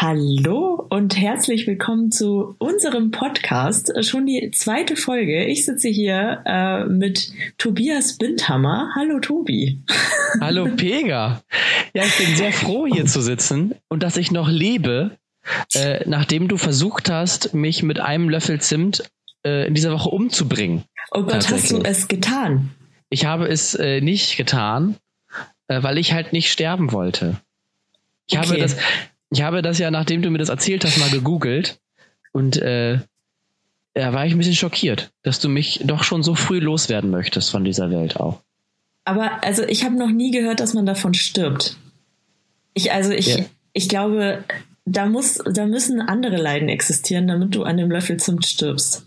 Hallo und herzlich willkommen zu unserem Podcast. Schon die zweite Folge. Ich sitze hier äh, mit Tobias Bindhammer. Hallo Tobi. Hallo Pega. Ja, ich bin sehr froh hier zu sitzen und dass ich noch lebe, äh, nachdem du versucht hast, mich mit einem Löffel Zimt äh, in dieser Woche umzubringen. Oh Gott, hast du es getan? Ich habe es äh, nicht getan, äh, weil ich halt nicht sterben wollte. Ich okay. habe das, ich habe das ja, nachdem du mir das erzählt hast, mal gegoogelt und äh, da war ich ein bisschen schockiert, dass du mich doch schon so früh loswerden möchtest von dieser Welt auch. Aber also ich habe noch nie gehört, dass man davon stirbt. Ich also ich ja. ich glaube, da muss da müssen andere Leiden existieren, damit du an dem Löffel Zimt stirbst.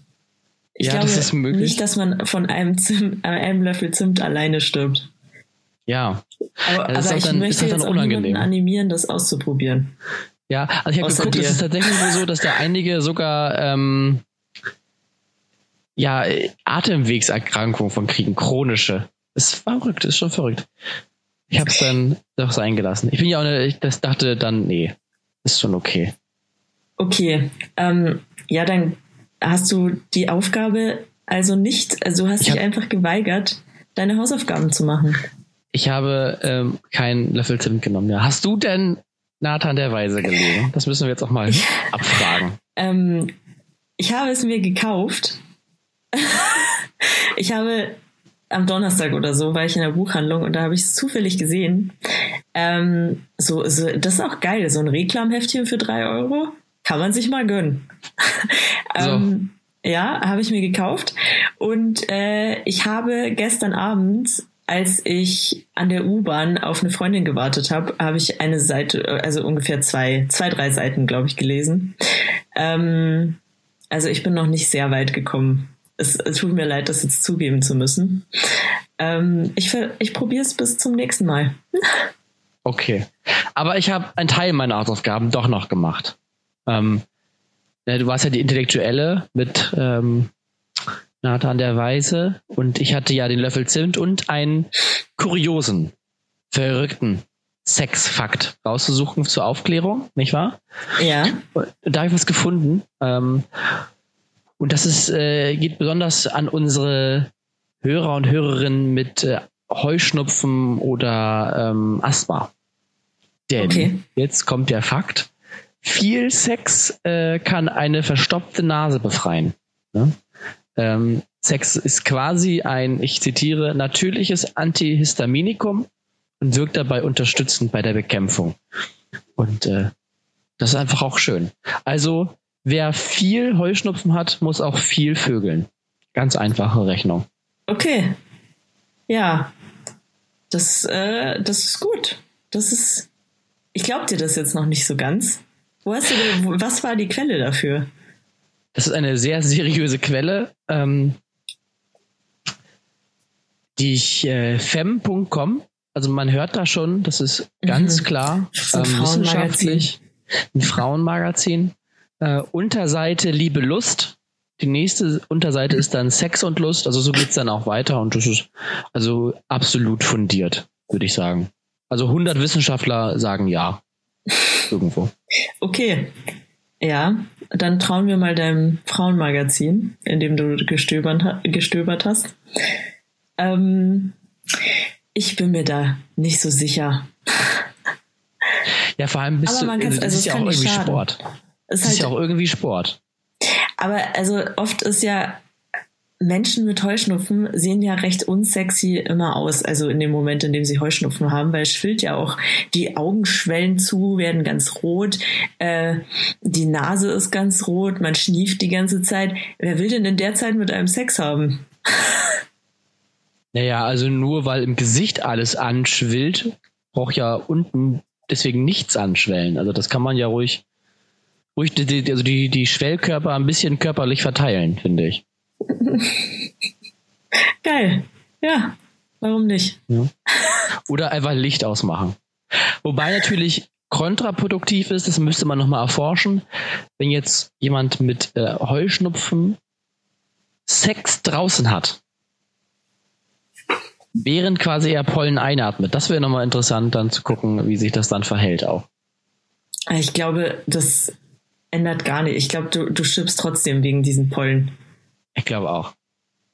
Ich ja, glaube das ist möglich. nicht, dass man von einem, Zimt, einem Löffel Zimt alleine stirbt. Ja. Aber, aber ich dann, möchte jetzt auch niemanden animieren, das auszuprobieren. Ja, also ich habe geguckt, es ist tatsächlich so, dass da einige sogar ähm, ja, Atemwegserkrankungen von kriegen, chronische. Ist verrückt, ist schon verrückt. Ich habe es dann doch sein gelassen. Ich bin ja auch, eine, ich das dachte dann, nee, ist schon okay. Okay, ähm, ja, dann hast du die Aufgabe also nicht, also hast ich dich einfach geweigert, deine Hausaufgaben zu machen. Ich habe ähm, keinen Löffel Zimt genommen. Ja. Hast du denn Nathan der Weise gelesen? Das müssen wir jetzt auch mal abfragen. Ähm, ich habe es mir gekauft. ich habe am Donnerstag oder so war ich in der Buchhandlung und da habe ich es zufällig gesehen. Ähm, so, so, das ist auch geil, so ein Reklamheftchen für drei Euro. Kann man sich mal gönnen. ähm, Ja, habe ich mir gekauft. Und äh, ich habe gestern Abend als ich an der U-Bahn auf eine Freundin gewartet habe, habe ich eine Seite, also ungefähr zwei, zwei, drei Seiten, glaube ich, gelesen. Ähm, also ich bin noch nicht sehr weit gekommen. Es, es tut mir leid, das jetzt zugeben zu müssen. Ähm, ich ich probiere es bis zum nächsten Mal. okay. Aber ich habe einen Teil meiner Hausaufgaben doch noch gemacht. Ähm, du warst ja die Intellektuelle mit ähm, Nathan der Weise und ich hatte ja den Löffel Zimt und einen kuriosen, verrückten Sexfakt rauszusuchen zur Aufklärung, nicht wahr? Ja. Da habe ich was gefunden. Ähm, und das ist, äh, geht besonders an unsere Hörer und Hörerinnen mit äh, Heuschnupfen oder ähm, Asthma. Denn okay. jetzt kommt der Fakt. Viel Sex äh, kann eine verstopfte Nase befreien. Ne? Ähm, Sex ist quasi ein, ich zitiere, natürliches Antihistaminikum und wirkt dabei unterstützend bei der Bekämpfung. Und äh, das ist einfach auch schön. Also, wer viel Heuschnupfen hat, muss auch viel vögeln. Ganz einfache Rechnung. Okay. Ja. Das, äh, das ist gut. Das ist. Ich glaube dir das jetzt noch nicht so ganz. Wo hast du denn, was war die Quelle dafür? Das ist eine sehr seriöse Quelle. Ähm, die ich, äh, fem.com, also man hört da schon, das ist ganz mhm. klar ähm, wissenschaftlich, ein Frauenmagazin. Äh, Unterseite Liebe Lust. Die nächste Unterseite ist dann Sex und Lust. Also so geht's dann auch weiter und das ist also absolut fundiert, würde ich sagen. Also 100 Wissenschaftler sagen ja. Irgendwo. Okay. Ja, dann trauen wir mal deinem Frauenmagazin, in dem du gestöbert, gestöbert hast. Ähm, ich bin mir da nicht so sicher. Ja, vor allem bist aber man du, das also ist ja auch irgendwie schaden. Sport. Es ist, halt, ist ja auch irgendwie Sport. Aber also oft ist ja Menschen mit Heuschnupfen sehen ja recht unsexy immer aus, also in dem Moment, in dem sie Heuschnupfen haben, weil es schwillt ja auch, die Augen schwellen zu, werden ganz rot, äh, die Nase ist ganz rot, man schnieft die ganze Zeit. Wer will denn in der Zeit mit einem Sex haben? Naja, also nur weil im Gesicht alles anschwillt, braucht ja unten deswegen nichts anschwellen. Also das kann man ja ruhig, ruhig die, also die, die Schwellkörper ein bisschen körperlich verteilen, finde ich. Geil. Ja, warum nicht? Ja. Oder einfach Licht ausmachen. Wobei natürlich kontraproduktiv ist, das müsste man nochmal erforschen, wenn jetzt jemand mit äh, Heuschnupfen Sex draußen hat, während quasi er Pollen einatmet. Das wäre nochmal interessant, dann zu gucken, wie sich das dann verhält auch. Ich glaube, das ändert gar nicht. Ich glaube, du, du stirbst trotzdem wegen diesen Pollen. Ich glaube auch.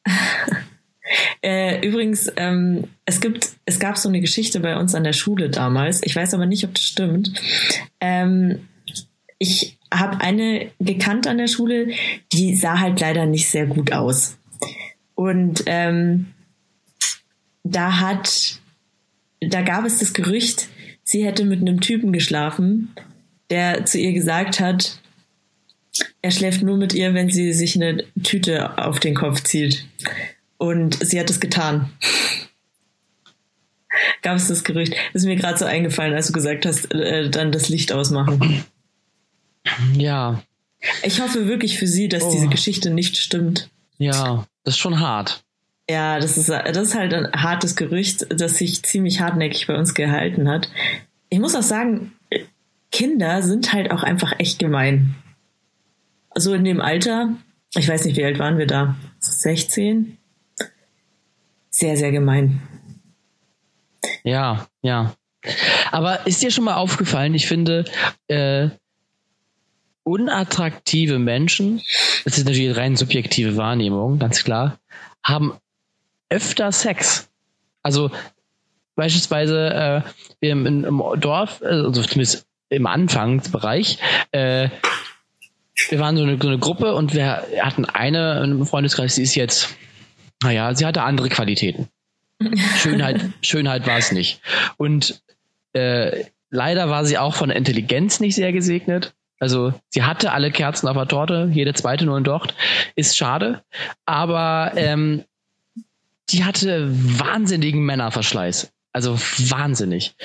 äh, übrigens, ähm, es gibt, es gab so eine Geschichte bei uns an der Schule damals. Ich weiß aber nicht, ob das stimmt. Ähm, ich habe eine gekannt an der Schule, die sah halt leider nicht sehr gut aus. Und ähm, da hat, da gab es das Gerücht, sie hätte mit einem Typen geschlafen, der zu ihr gesagt hat, er schläft nur mit ihr, wenn sie sich eine Tüte auf den Kopf zieht. Und sie hat es getan. Gab es das Gerücht? Das ist mir gerade so eingefallen, als du gesagt hast, äh, dann das Licht ausmachen. Ja. Ich hoffe wirklich für sie, dass oh. diese Geschichte nicht stimmt. Ja, das ist schon hart. Ja, das ist, das ist halt ein hartes Gerücht, das sich ziemlich hartnäckig bei uns gehalten hat. Ich muss auch sagen, Kinder sind halt auch einfach echt gemein. So in dem Alter, ich weiß nicht, wie alt waren wir da? 16? Sehr, sehr gemein. Ja, ja. Aber ist dir schon mal aufgefallen, ich finde, äh, unattraktive Menschen, das ist natürlich rein subjektive Wahrnehmung, ganz klar, haben öfter Sex. Also beispielsweise äh, im, im Dorf, also zumindest im Anfangsbereich, äh, wir waren so eine, so eine Gruppe und wir hatten eine im Freundeskreis, die ist jetzt, naja, sie hatte andere Qualitäten. Schönheit, Schönheit war es nicht. Und äh, leider war sie auch von Intelligenz nicht sehr gesegnet. Also sie hatte alle Kerzen auf der Torte, jede zweite nur ein Docht. Ist schade. Aber ähm, die hatte wahnsinnigen Männerverschleiß. Also wahnsinnig.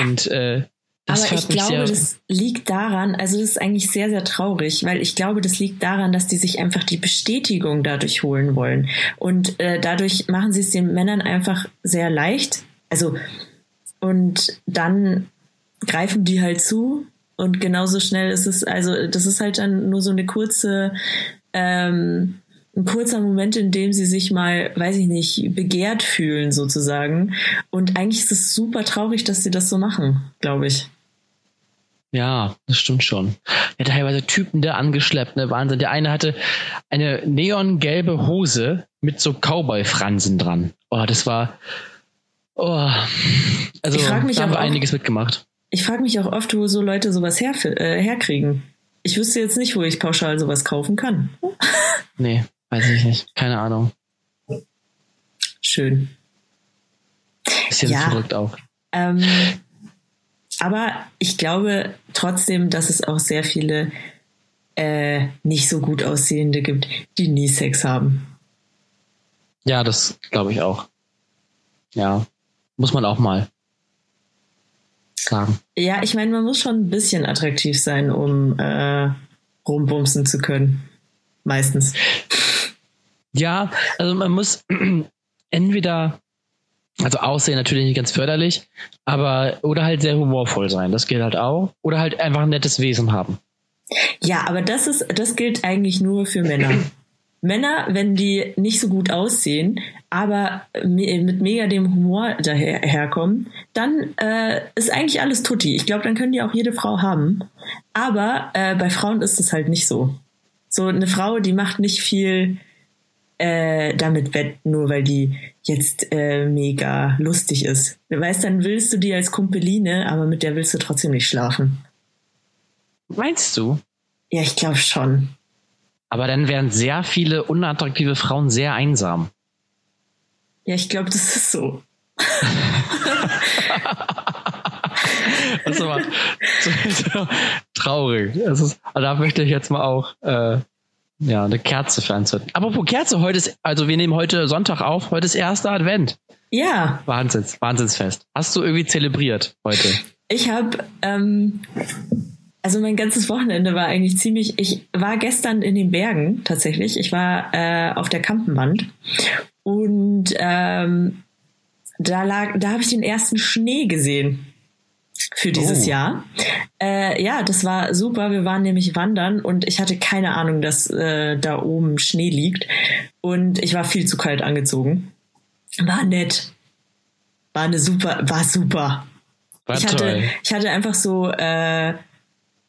Und äh, das Aber ich glaube, das liegt daran, also das ist eigentlich sehr, sehr traurig, weil ich glaube, das liegt daran, dass die sich einfach die Bestätigung dadurch holen wollen. Und äh, dadurch machen sie es den Männern einfach sehr leicht. Also, und dann greifen die halt zu und genauso schnell ist es, also das ist halt dann nur so eine kurze, ähm, ein kurzer Moment, in dem sie sich mal, weiß ich nicht, begehrt fühlen sozusagen. Und eigentlich ist es super traurig, dass sie das so machen, glaube ich. Ja, das stimmt schon. Ja, teilweise Typen da angeschleppt, ne? Wahnsinn. Der eine hatte eine neongelbe Hose mit so Cowboy-Fransen dran. Oh, das war. Oh. Also, ich frag mich da haben wir auch, einiges mitgemacht ich frage mich auch oft, wo so Leute sowas her, äh, herkriegen. Ich wüsste jetzt nicht, wo ich pauschal sowas kaufen kann. nee, weiß ich nicht. Keine Ahnung. Schön. Bisschen ja, verrückt auch. Ähm, aber ich glaube trotzdem, dass es auch sehr viele äh, nicht so gut aussehende gibt, die nie Sex haben. Ja, das glaube ich auch. Ja, muss man auch mal sagen. Ja, ich meine, man muss schon ein bisschen attraktiv sein, um äh, rumbumsen zu können. Meistens. Ja, also man muss entweder, also Aussehen natürlich nicht ganz förderlich, aber oder halt sehr humorvoll sein, das gilt halt auch. Oder halt einfach ein nettes Wesen haben. Ja, aber das ist, das gilt eigentlich nur für Männer. Männer, wenn die nicht so gut aussehen, aber mit mega dem Humor daherkommen, dann äh, ist eigentlich alles tutti. Ich glaube, dann können die auch jede Frau haben. Aber äh, bei Frauen ist es halt nicht so. So eine Frau, die macht nicht viel äh, damit wett, nur weil die jetzt äh, mega lustig ist. Du weißt, dann willst du die als Kumpeline, aber mit der willst du trotzdem nicht schlafen. Meinst du? Ja, ich glaube schon. Aber dann wären sehr viele unattraktive Frauen sehr einsam. Ja, ich glaube, das ist so. das ist aber traurig. Ist, also da möchte ich jetzt mal auch äh, ja, eine Kerze für anzünden. Apropos Kerze, heute ist, also wir nehmen heute Sonntag auf, heute ist erster Advent. Ja. Wahnsinns, Wahnsinnsfest. Hast du irgendwie zelebriert heute? Ich habe ähm, also mein ganzes Wochenende war eigentlich ziemlich. Ich war gestern in den Bergen tatsächlich. Ich war äh, auf der Kampenwand und ähm, da lag, da habe ich den ersten Schnee gesehen für dieses oh. Jahr. Äh, ja, das war super. Wir waren nämlich wandern und ich hatte keine Ahnung, dass äh, da oben Schnee liegt und ich war viel zu kalt angezogen. War nett. War eine super, war super. War ich toll. hatte, ich hatte einfach so äh,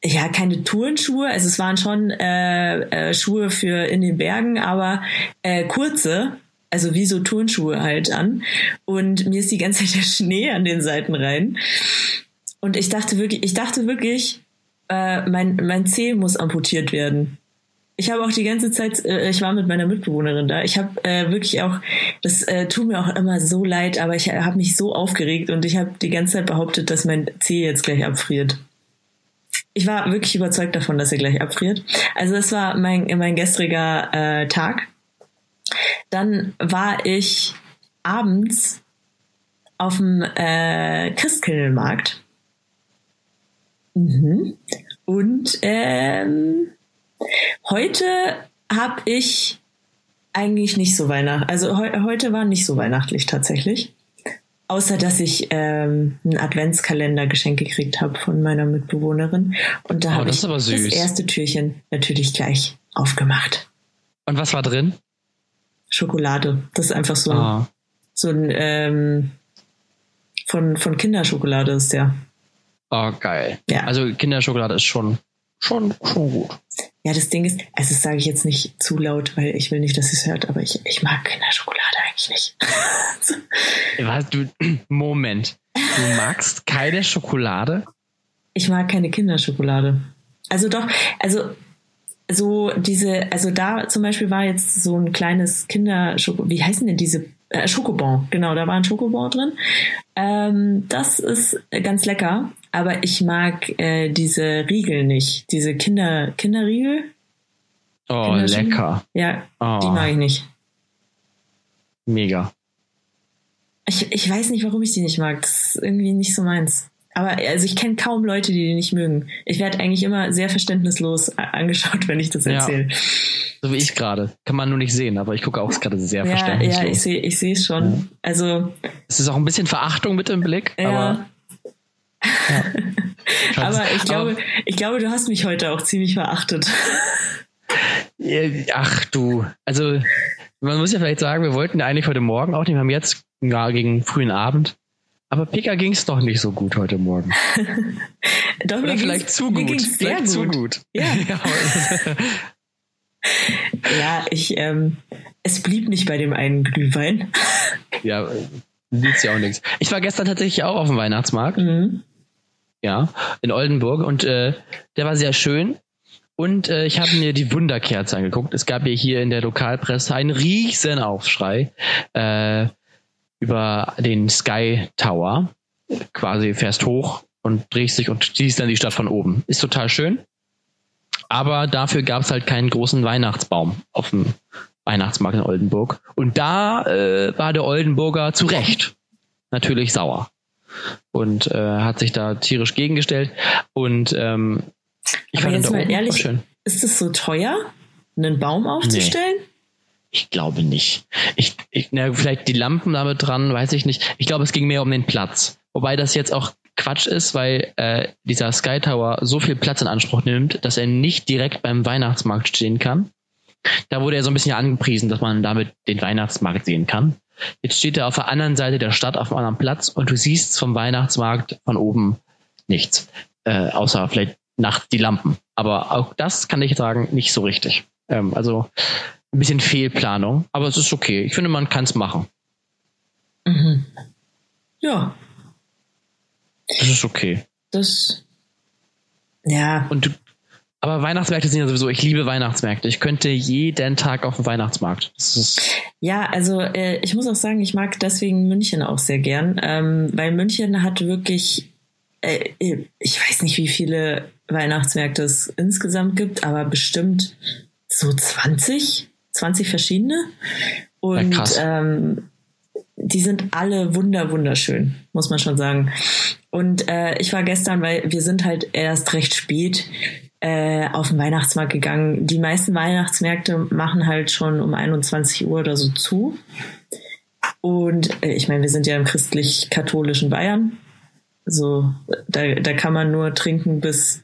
ja, keine Turnschuhe, also es waren schon äh, äh, Schuhe für in den Bergen, aber äh, kurze, also wie so Turnschuhe halt an. Und mir ist die ganze Zeit der Schnee an den Seiten rein. Und ich dachte wirklich, ich dachte wirklich, äh, mein, mein Zeh muss amputiert werden. Ich habe auch die ganze Zeit, äh, ich war mit meiner Mitbewohnerin da. Ich habe äh, wirklich auch, das äh, tut mir auch immer so leid, aber ich habe mich so aufgeregt und ich habe die ganze Zeit behauptet, dass mein Zeh jetzt gleich abfriert. Ich war wirklich überzeugt davon, dass er gleich abfriert. Also das war mein, mein gestriger äh, Tag. Dann war ich abends auf dem äh, Christkindlmarkt. Mhm. Und ähm, heute habe ich eigentlich nicht so Weihnacht. Also he heute war nicht so weihnachtlich tatsächlich. Außer dass ich ähm, einen Adventskalender geschenkt gekriegt habe von meiner Mitbewohnerin. Und da oh, habe ich das erste Türchen natürlich gleich aufgemacht. Und was war drin? Schokolade. Das ist einfach so ein, ah. so ein ähm, von, von Kinderschokolade ist der. Oh, geil. Ja. Also Kinderschokolade ist schon, schon, schon gut. Ja, das Ding ist, also das sage ich jetzt nicht zu laut, weil ich will nicht, dass es hört, aber ich, ich mag Kinderschokolade eigentlich nicht. Was, du, Moment. Du magst keine Schokolade? Ich mag keine Kinderschokolade. Also doch, also so diese, also da zum Beispiel war jetzt so ein kleines Kinderschoko, wie heißen denn diese äh, Schokobon, genau, da war ein Schokobon drin. Ähm, das ist ganz lecker, aber ich mag äh, diese Riegel nicht, diese Kinder Kinderriegel. Oh, lecker. Ja, oh. die mag ich nicht. Mega. Ich, ich weiß nicht, warum ich die nicht mag. Das ist irgendwie nicht so meins. Aber also ich kenne kaum Leute, die die nicht mögen. Ich werde eigentlich immer sehr verständnislos angeschaut, wenn ich das erzähle. Ja. So wie ich gerade. Kann man nur nicht sehen, aber ich gucke auch gerade sehr ja, verständnislos. Ja, ich sehe ich es schon. Ja. Also es ist auch ein bisschen Verachtung mit im Blick, ja. aber ja. aber ich glaube, aber, ich glaube, du hast mich heute auch ziemlich verachtet. Ach du, also man muss ja vielleicht sagen, wir wollten eigentlich heute Morgen auch, wir haben jetzt ja, gegen frühen Abend aber Pika ging es doch nicht so gut heute Morgen. doch, Oder vielleicht zu gut. Mir sehr gut. zu gut. Ja. ja, ich, ähm, es blieb nicht bei dem einen Glühwein. ja, nützt ja auch nichts. Ich war gestern tatsächlich auch auf dem Weihnachtsmarkt. Mhm. Ja, in Oldenburg und äh, der war sehr schön. Und äh, ich habe mir die Wunderkerze angeguckt. Es gab ja hier in der Lokalpresse einen riesen Aufschrei. Äh, über den Sky Tower. Quasi fährst hoch und drehst dich und siehst dann die Stadt von oben. Ist total schön. Aber dafür gab es halt keinen großen Weihnachtsbaum auf dem Weihnachtsmarkt in Oldenburg. Und da äh, war der Oldenburger zu Recht natürlich sauer. Und äh, hat sich da tierisch gegengestellt. Und ähm, ich Aber fand jetzt mal ehrlich, ist es so teuer, einen Baum aufzustellen? Nee. Ich glaube nicht. Ich, ich na, vielleicht die Lampen damit dran, weiß ich nicht. Ich glaube, es ging mehr um den Platz. Wobei das jetzt auch Quatsch ist, weil äh, dieser Sky Tower so viel Platz in Anspruch nimmt, dass er nicht direkt beim Weihnachtsmarkt stehen kann. Da wurde er so ein bisschen angepriesen, dass man damit den Weihnachtsmarkt sehen kann. Jetzt steht er auf der anderen Seite der Stadt auf einem anderen Platz und du siehst vom Weihnachtsmarkt von oben nichts. Äh, außer vielleicht nachts die Lampen. Aber auch das kann ich sagen, nicht so richtig. Ähm, also ein bisschen Fehlplanung, aber es ist okay. Ich finde, man kann es machen. Mhm. Ja. Das ist okay. Das. Ja. Und du, aber Weihnachtsmärkte sind ja sowieso, ich liebe Weihnachtsmärkte. Ich könnte jeden Tag auf den Weihnachtsmarkt. ja, also äh, ich muss auch sagen, ich mag deswegen München auch sehr gern, ähm, weil München hat wirklich, äh, ich weiß nicht, wie viele Weihnachtsmärkte es insgesamt gibt, aber bestimmt so 20 20 verschiedene. Und ja, ähm, die sind alle wunder wunderschön, muss man schon sagen. Und äh, ich war gestern, weil wir sind halt erst recht spät äh, auf den Weihnachtsmarkt gegangen. Die meisten Weihnachtsmärkte machen halt schon um 21 Uhr oder so zu. Und äh, ich meine, wir sind ja im christlich-katholischen Bayern. So, da, da kann man nur trinken, bis,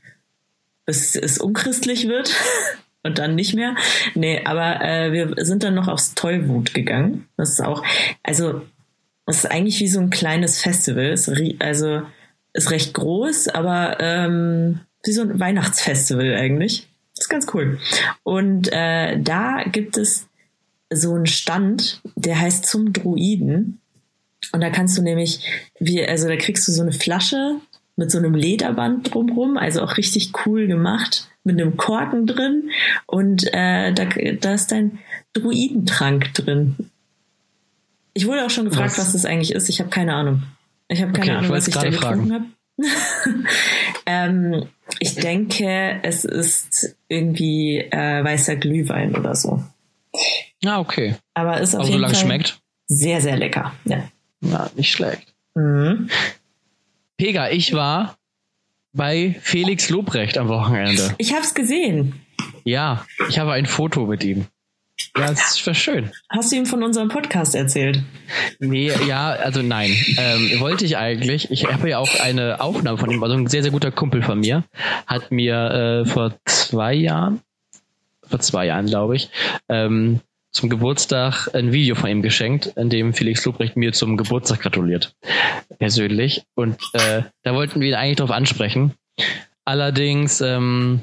bis es unchristlich wird. und dann nicht mehr. Nee, aber äh, wir sind dann noch aufs Tollwut gegangen. Das ist auch, also es ist eigentlich wie so ein kleines Festival. Es, also ist recht groß, aber ähm, wie so ein Weihnachtsfestival eigentlich. Das ist ganz cool. Und äh, da gibt es so einen Stand, der heißt zum Druiden. Und da kannst du nämlich, wie, also da kriegst du so eine Flasche mit so einem Lederband drumrum, also auch richtig cool gemacht, mit einem Korken drin. Und äh, da, da ist dein Druidentrank drin. Ich wurde auch schon gefragt, was, was das eigentlich ist. Ich habe keine Ahnung. Ich habe keine okay, Ahnung, was ich da getrunken habe. ähm, ich denke, es ist irgendwie äh, weißer Glühwein oder so. Ah, okay. Aber ist auf Aber jeden Fall schmeckt? sehr, sehr lecker. Ja, ja nicht schlecht. Mhm. Pega, ich war bei Felix Lobrecht am Wochenende. Ich habe es gesehen. Ja, ich habe ein Foto mit ihm. Ja, das war schön. Hast du ihm von unserem Podcast erzählt? Nee, ja, also nein. Ähm, wollte ich eigentlich. Ich habe ja auch eine Aufnahme von ihm, also ein sehr, sehr guter Kumpel von mir, hat mir äh, vor zwei Jahren, vor zwei Jahren glaube ich, ähm, zum Geburtstag ein Video von ihm geschenkt, in dem Felix Lobrecht mir zum Geburtstag gratuliert. Persönlich. Und äh, da wollten wir ihn eigentlich drauf ansprechen. Allerdings ähm,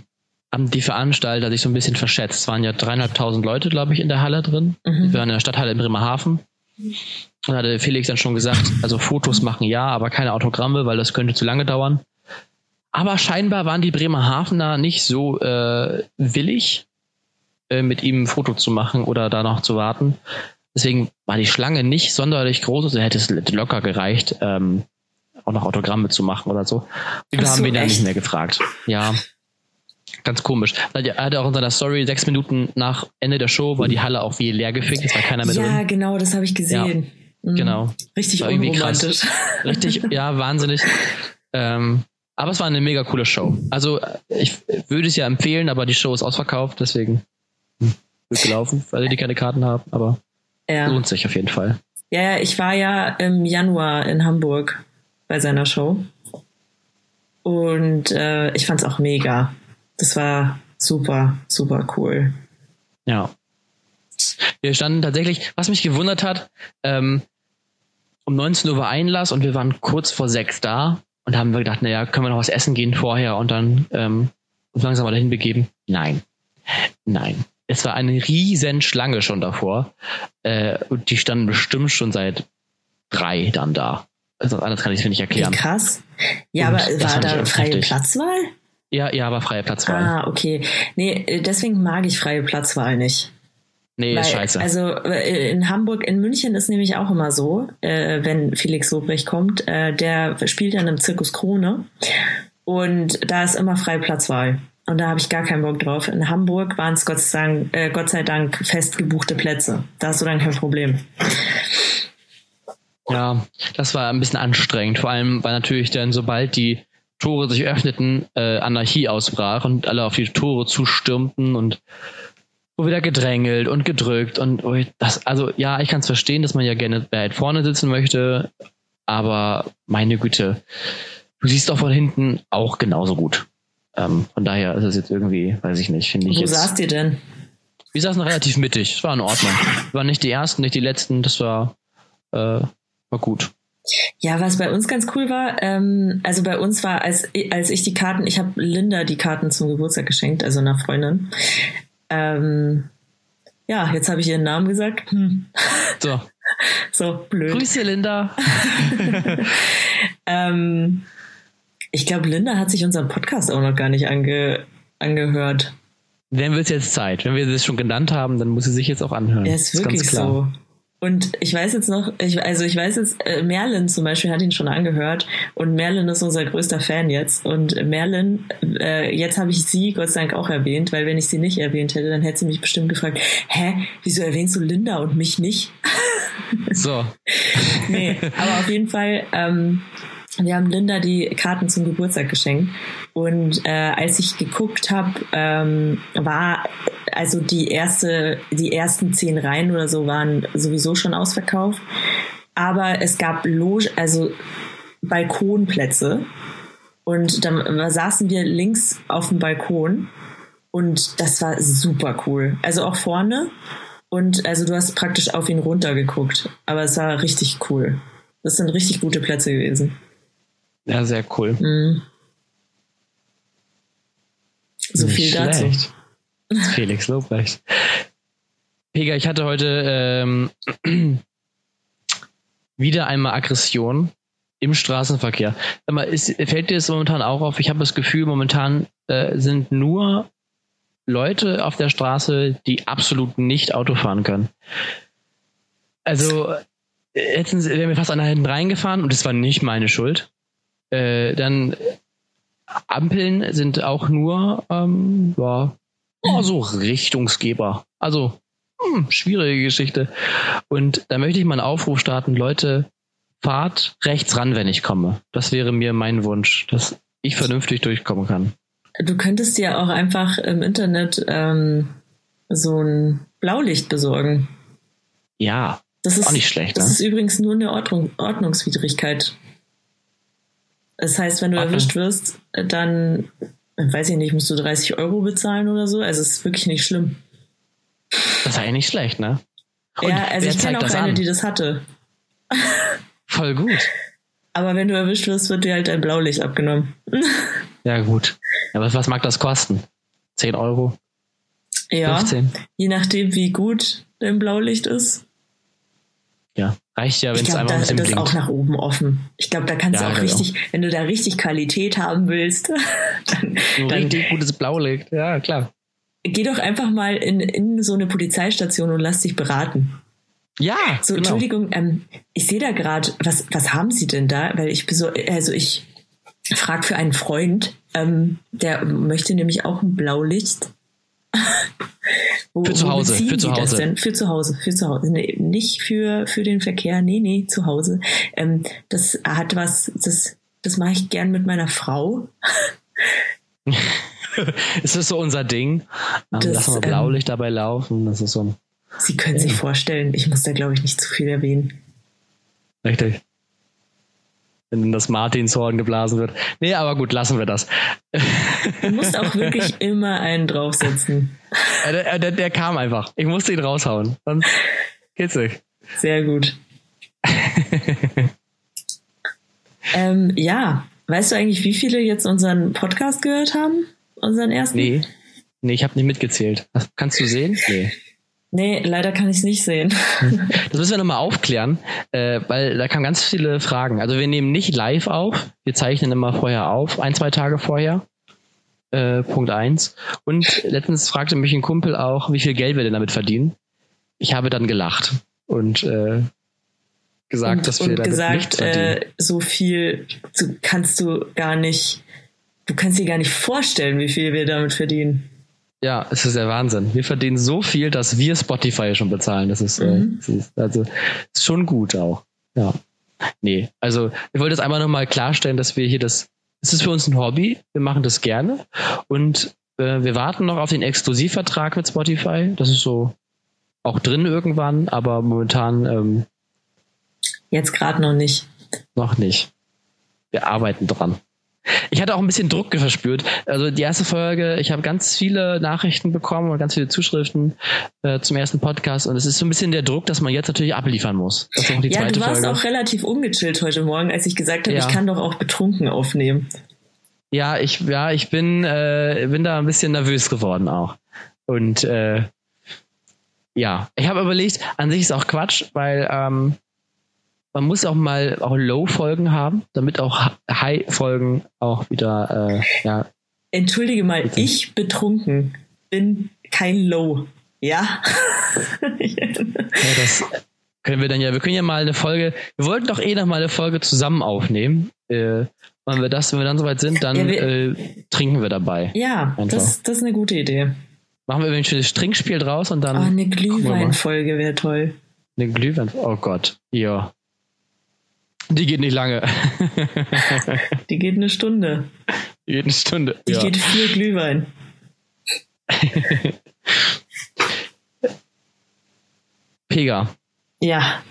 haben die Veranstalter sich so ein bisschen verschätzt. Es waren ja dreieinhalbtausend Leute, glaube ich, in der Halle drin. Mhm. Wir waren in der Stadthalle in Bremerhaven. Und hatte Felix dann schon gesagt, also Fotos machen ja, aber keine Autogramme, weil das könnte zu lange dauern. Aber scheinbar waren die Bremerhavener nicht so äh, willig, äh, mit ihm ein Foto zu machen oder da noch zu warten. Deswegen war die Schlange nicht sonderlich groß, also hätte es locker gereicht, ähm, auch noch Autogramme zu machen oder so. Wir so, haben ihn dann nicht mehr gefragt. Ja. Ganz komisch. Er hatte auch in seiner Story sechs Minuten nach Ende der Show war die Halle auch wie leer gefickt, es war keiner mehr ja, drin. Ja, genau, das habe ich gesehen. Ja, mhm. Genau. Richtig unromantisch. Richtig, ja, wahnsinnig. Ähm, aber es war eine mega coole Show. Also ich würde es ja empfehlen, aber die Show ist ausverkauft, deswegen hm, wird gelaufen, weil die keine Karten haben, aber ja. lohnt sich auf jeden Fall. Ja, ich war ja im Januar in Hamburg bei seiner Show. Und äh, ich fand es auch mega das war super, super cool. Ja. Wir standen tatsächlich, was mich gewundert hat, ähm, um 19 Uhr war Einlass und wir waren kurz vor sechs da und haben wir gedacht, naja, können wir noch was essen gehen vorher und dann ähm, uns langsam mal dahin begeben? Nein. Nein. Es war eine riesen Schlange schon davor. Äh, und die standen bestimmt schon seit drei dann da. Also anders kann ich es mir nicht erklären. Wie krass. Ja, und aber war da freie Platzwahl? Ja, ja, aber freie Platzwahl. Ah, okay. Nee, äh, deswegen mag ich freie Platzwahl nicht. Nee, Weil, ist scheiße. Also äh, in Hamburg, in München ist nämlich auch immer so, äh, wenn Felix Lobrecht kommt, äh, der spielt dann im Zirkus Krone und da ist immer freie Platzwahl. Und da habe ich gar keinen Bock drauf. In Hamburg waren es Gott, äh, Gott sei Dank fest gebuchte Plätze. Da hast du dann kein Problem. Ja, das war ein bisschen anstrengend. Vor allem, weil natürlich dann, sobald die Tore sich öffneten, äh, Anarchie ausbrach und alle auf die Tore zustürmten und wo wieder gedrängelt und gedrückt und das, also ja, ich kann es verstehen, dass man ja gerne weit vorne sitzen möchte, aber meine Güte, du siehst doch von hinten auch genauso gut. Ähm, von daher ist es jetzt irgendwie, weiß ich nicht, finde ich. Wo jetzt, saßt ihr denn? Wir saßen relativ mittig, es war in Ordnung. Wir waren nicht die ersten, nicht die letzten, das war, äh, war gut. Ja, was bei uns ganz cool war, ähm, also bei uns war, als, als ich die Karten, ich habe Linda die Karten zum Geburtstag geschenkt, also einer Freundin. Ähm, ja, jetzt habe ich ihren Namen gesagt. Hm. So. so, blöd. Grüße, Linda. ähm, ich glaube, Linda hat sich unseren Podcast auch noch gar nicht ange, angehört. Dann wird es jetzt Zeit. Wenn wir das schon genannt haben, dann muss sie sich jetzt auch anhören. Ja, ist wirklich ist so. Und ich weiß jetzt noch, ich, also ich weiß jetzt, äh, Merlin zum Beispiel hat ihn schon angehört und Merlin ist unser größter Fan jetzt. Und Merlin, äh, jetzt habe ich sie Gott sei Dank auch erwähnt, weil wenn ich sie nicht erwähnt hätte, dann hätte sie mich bestimmt gefragt, hä, wieso erwähnst du Linda und mich nicht? So. nee, aber auf jeden Fall, ähm, wir haben Linda die Karten zum Geburtstag geschenkt. Und äh, als ich geguckt habe, ähm, war also die erste, die ersten zehn Reihen oder so waren sowieso schon ausverkauft. Aber es gab Loge, also Balkonplätze. Und dann saßen wir links auf dem Balkon. Und das war super cool. Also auch vorne. Und also du hast praktisch auf ihn runtergeguckt. Aber es war richtig cool. Das sind richtig gute Plätze gewesen. Ja, sehr cool. Mhm. So viel dazu. Felix Lobrecht. Pega, ich hatte heute ähm, wieder einmal Aggression im Straßenverkehr. Aber ist, fällt dir das momentan auch auf? Ich habe das Gefühl, momentan äh, sind nur Leute auf der Straße, die absolut nicht Auto fahren können. Also, letztens wären wir fast an der hinten reingefahren und das war nicht meine Schuld. Äh, dann Ampeln sind auch nur ähm, ja, oh, so Richtungsgeber. Also hm, schwierige Geschichte. Und da möchte ich mal einen Aufruf starten, Leute, fahrt rechts ran, wenn ich komme. Das wäre mir mein Wunsch, dass ich vernünftig durchkommen kann. Du könntest dir auch einfach im Internet ähm, so ein Blaulicht besorgen. Ja, das ist auch nicht schlecht. Das ne? ist übrigens nur eine Ordnung, Ordnungswidrigkeit. Das heißt, wenn du okay. erwischt wirst, dann, weiß ich nicht, musst du 30 Euro bezahlen oder so. Also es ist wirklich nicht schlimm. Das ist eigentlich nicht schlecht, ne? Und ja, also ich kenne auch eine, an? die das hatte. Voll gut. Aber wenn du erwischt wirst, wird dir halt dein Blaulicht abgenommen. ja, gut. Aber was mag das kosten? 10 Euro? Ja. 15? Je nachdem, wie gut dein Blaulicht ist. Ja, reicht ja, wenn es einfach da, ein bisschen das blinkt. ist auch nach oben offen. Ich glaube, da kannst Ja, du auch genau. richtig, wenn du da richtig Qualität haben willst, dann, Ein dann richtig gutes Blaulicht. Ja, klar. geh doch einfach mal in, in so eine Polizeistation und lass dich beraten. Ja, So, genau. Entschuldigung, ähm, ich sehe da gerade, was, was haben Sie denn da? Weil ich beso also ich frage für einen Freund, ähm, der möchte nämlich auch ein Blaulicht. Wo, Für zu Hause, für zu Hause. Für zu Hause, für zu Hause. Nee, nicht für, für den Verkehr, nee, nee, zu Hause. Ähm, das hat was, das, das mache ich gern mit meiner Frau. Es ist so unser Ding. Ähm, Das, Lassen wir ähm, Blaulicht dabei laufen. Das ist so ein Sie können sich vorstellen, ich muss da glaube ich nicht zu viel erwähnen. Richtig. Wenn dann das Martinshorn geblasen wird. Nee, aber gut, lassen wir das. Du musst auch wirklich immer einen draufsetzen. Äh, der, äh, der, der kam einfach. Ich musste ihn raushauen. Sonst geht's nicht. Sehr gut. ähm, ja, weißt du eigentlich, wie viele jetzt unseren Podcast gehört haben? Unseren ersten? Nee. Nee, ich habe nicht mitgezählt. Kannst du sehen? Nee. Nee, leider kann ich es nicht sehen. Das müssen wir nochmal aufklären, äh, weil da kamen ganz viele Fragen. Also wir nehmen nicht live auf, wir zeichnen immer vorher auf, ein, zwei Tage vorher. Äh, Punkt eins. Und letztens fragte mich ein Kumpel auch, wie viel Geld wir denn damit verdienen. Ich habe dann gelacht und äh, gesagt, und dass wir und damit gesagt, nichts verdienen. äh, so viel kannst du gar nicht, du kannst dir gar nicht vorstellen, wie viel wir damit verdienen. Ja, es ist der Wahnsinn. Wir verdienen so viel, dass wir Spotify schon bezahlen. Das ist, Mhm. äh, das ist also ist schon gut auch. Ja. Nee, also ich wollte jetzt einmal nochmal klarstellen, dass wir hier das, es ist für uns ein Hobby, wir machen das gerne und äh, wir warten noch auf den Exklusivvertrag mit Spotify. Das ist so auch drin irgendwann, aber momentan ähm, Jetzt gerade noch nicht. noch nicht. Wir arbeiten dran. Ich hatte auch ein bisschen Druck verspürt. Also die erste Folge, ich habe ganz viele Nachrichten bekommen und ganz viele Zuschriften äh, zum ersten Podcast und es ist so ein bisschen der Druck, dass man jetzt natürlich abliefern muss. Ja, du warst Folge. auch relativ ungechillt heute Morgen, als ich gesagt habe, Ja. ich kann doch auch betrunken aufnehmen. Ja, ich, ja, ich bin, äh, bin da ein bisschen nervös geworden auch. Und äh, ja, ich habe überlegt, an sich ist auch Quatsch, weil ähm, man muss auch mal auch Low-Folgen haben, damit auch High-Folgen auch wieder äh, ja, Entschuldige mal, Bitte. ich betrunken bin kein Low. Ja? Ja, das können wir dann ja, wir können ja mal eine Folge, wir wollten doch eh noch mal eine Folge zusammen aufnehmen. Äh, wenn wir das, wenn wir dann soweit sind, dann Ja, wir- äh, trinken wir dabei. ja, das, das ist eine gute Idee. Machen wir ein schönes Trinkspiel draus und dann Oh, eine. Glühweinfolge wäre toll. Eine Glühwein. Oh Gott, ja. Die geht nicht lange. Die geht eine Stunde. Jede Stunde. Die ja. geht viel Glühwein. Pega, Ja,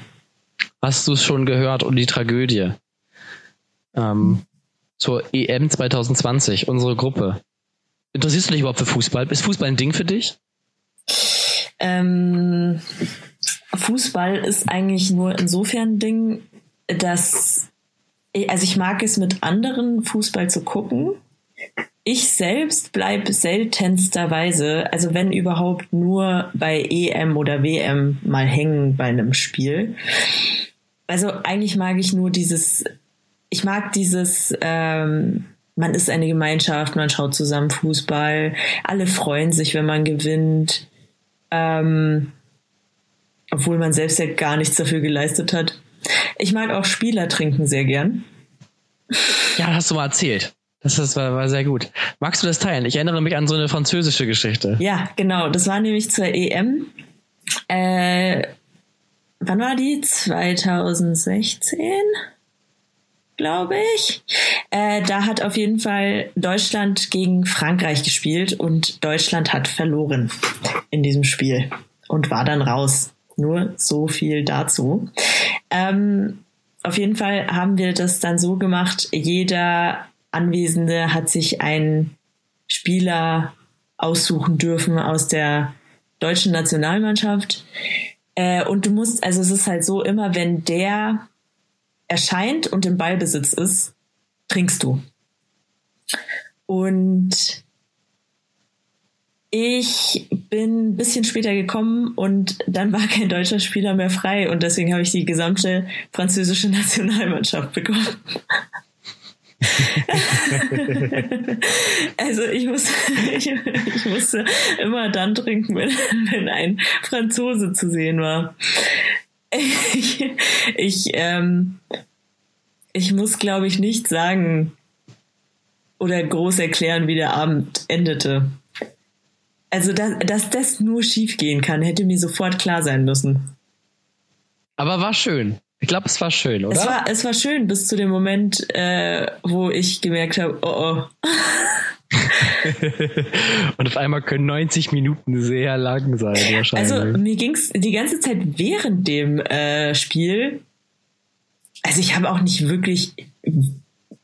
hast du es schon gehört und die Tragödie? Ähm, zur EM 2020, unsere Gruppe. Interessierst du dich überhaupt für Fußball? Ist Fußball ein Ding für dich? ähm, Fußball ist eigentlich nur insofern ein Ding, dass also ich mag es mit anderen Fußball zu gucken, ich selbst bleibe seltensterweise, also wenn überhaupt nur bei EM oder WM mal hängen bei einem Spiel. Also eigentlich mag ich nur dieses, ich mag dieses, ähm, man ist eine Gemeinschaft, man schaut zusammen Fußball, alle freuen sich, wenn man gewinnt, ähm, obwohl man selbst ja gar nichts dafür geleistet hat. Ich mag auch Spieler trinken sehr gern. Ja, hast du mal erzählt. Das, das war, war sehr gut. Magst du das teilen? Ich erinnere mich an so eine französische Geschichte. Ja, genau. Das war nämlich zur EM. Äh, wann war die? 2016? glaube ich. Äh, da hat auf jeden Fall Deutschland gegen Frankreich gespielt und Deutschland hat verloren in diesem Spiel und war dann raus. Nur so viel dazu. Ähm, auf jeden Fall haben wir das dann so gemacht, jeder Anwesende hat sich einen Spieler aussuchen dürfen aus der deutschen Nationalmannschaft. Äh, und du musst, also es ist halt so, immer wenn der erscheint und im Ballbesitz ist, trinkst du. Und ich bin ein bisschen später gekommen und dann war kein deutscher Spieler mehr frei und deswegen habe ich die gesamte französische Nationalmannschaft bekommen. also ich muss, ich, ich, musste immer dann trinken, wenn, wenn ein Franzose zu sehen war. Ich, ich, ähm, ich muss, glaube ich, nicht sagen oder groß erklären, wie der Abend endete. Also, dass, dass das nur schief gehen kann, hätte mir sofort klar sein müssen. Aber war schön. Ich glaube, es war schön, oder? Es war, es war schön bis zu dem Moment, äh, wo ich gemerkt habe, oh oh. und auf einmal können 90 Minuten sehr lang sein, wahrscheinlich. Also mir ging es die ganze Zeit während dem äh, Spiel. Also ich habe auch nicht wirklich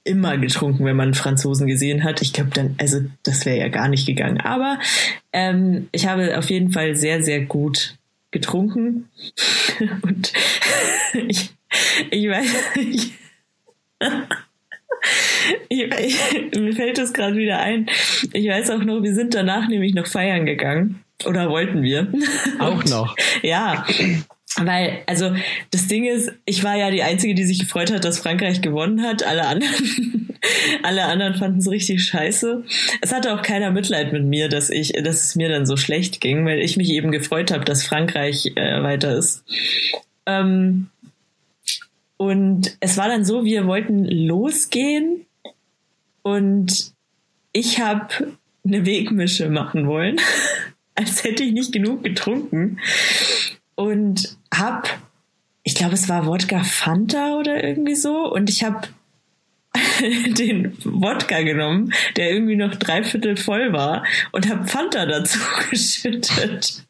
immer getrunken, wenn man Franzosen gesehen hat. Ich glaube dann, also das wäre ja gar nicht gegangen. Aber ähm, ich habe auf jeden Fall sehr, sehr gut getrunken und ich, ich weiß ich, ich, mir fällt das gerade wieder ein. Ich weiß auch noch, wir sind danach nämlich noch feiern gegangen. Oder wollten wir. Auch und, noch. Ja. Weil, also das Ding ist, ich war ja die Einzige, die sich gefreut hat, dass Frankreich gewonnen hat. Alle anderen, alle anderen fanden es richtig scheiße. Es hatte auch keiner Mitleid mit mir, dass ich, dass es mir dann so schlecht ging, weil ich mich eben gefreut habe, dass Frankreich äh, weiter ist. Ähm, und es war dann so, wir wollten losgehen und ich habe eine Wegmische machen wollen, als hätte ich nicht genug getrunken und hab, ich glaube, es war Wodka Fanta oder irgendwie so. Und ich habe den Wodka genommen, der irgendwie noch dreiviertel voll war, und habe Fanta dazu geschüttet.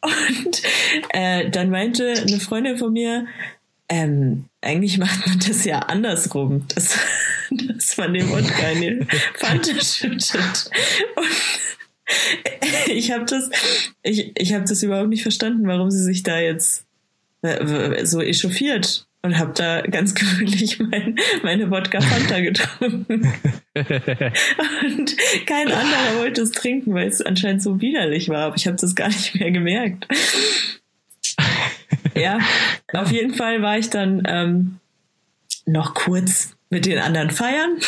Und äh, dann meinte eine Freundin von mir, ähm, eigentlich macht man das ja andersrum, dass, dass man den Wodka in den Fanta schüttet. Und ich habe das, ich, ich habe das überhaupt nicht verstanden, warum sie sich da jetzt äh, so echauffiert und habe da ganz gemütlich mein, meine Wodka Fanta getrunken. und kein anderer wollte es trinken, weil es anscheinend so widerlich war, aber ich habe das gar nicht mehr gemerkt. ja, auf jeden Fall war ich dann ähm, noch kurz mit den anderen feiern.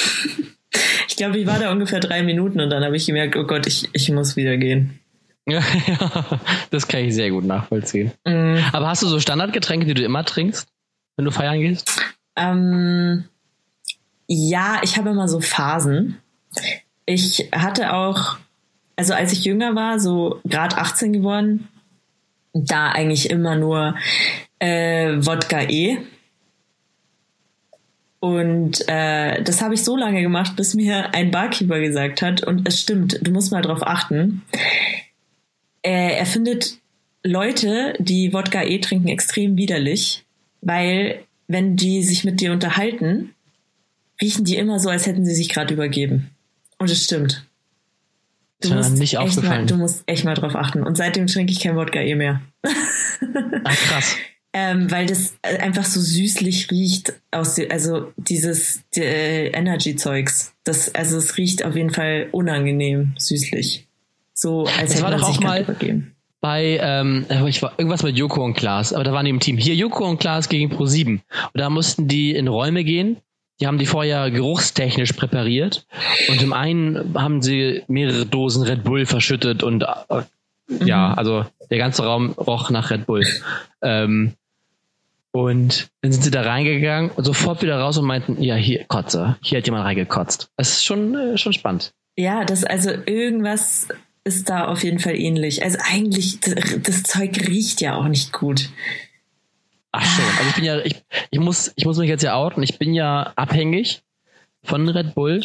Ich glaube, ich war da ungefähr drei Minuten und dann habe ich gemerkt, oh Gott, ich, ich muss wieder gehen. Ja, ja, das kann ich sehr gut nachvollziehen. Mm. Aber hast du so Standardgetränke, die du immer trinkst, wenn du feiern gehst? Ähm, ja, ich habe immer so Phasen. Ich hatte auch, also als ich jünger war, so gerade 18 geworden, da eigentlich immer nur äh, Wodka E und äh, das habe ich so lange gemacht, bis mir ein Barkeeper gesagt hat, und es stimmt, du musst mal drauf achten. Äh, er findet Leute, die Wodka E trinken, extrem widerlich, weil wenn die sich mit dir unterhalten, riechen die immer so, als hätten sie sich gerade übergeben. Und es stimmt. Du musst, nicht echt mal, du musst echt mal drauf achten. Und seitdem trinke ich kein Wodka E mehr. Ach, krass. Ähm, weil das äh, einfach so süßlich riecht aus also dieses die, äh, Energy-Zeugs. Das, also es riecht auf jeden Fall unangenehm süßlich. So als Das hätte war man doch sich mal- übergeben. bei, ähm, ich war irgendwas mit Joko und Klaas, aber da waren die im Team. Hier Joko und Klaas gegen Pro7. Und da mussten die in Räume gehen. Die haben die vorher geruchstechnisch präpariert. Und im einen haben sie mehrere Dosen Red Bull verschüttet und ja, also der ganze Raum roch nach Red Bull. Ähm, und dann sind sie da reingegangen und sofort wieder raus und meinten, ja, hier, Kotze, hier hat jemand reingekotzt. Das ist schon, äh, schon spannend. Ja, das also irgendwas ist da auf jeden Fall ähnlich. Also eigentlich das, das Zeug riecht ja auch nicht gut. Ach schon. Also ich bin ja, ich, ich muss, ich muss mich jetzt ja outen. Ich bin ja abhängig von Red Bull.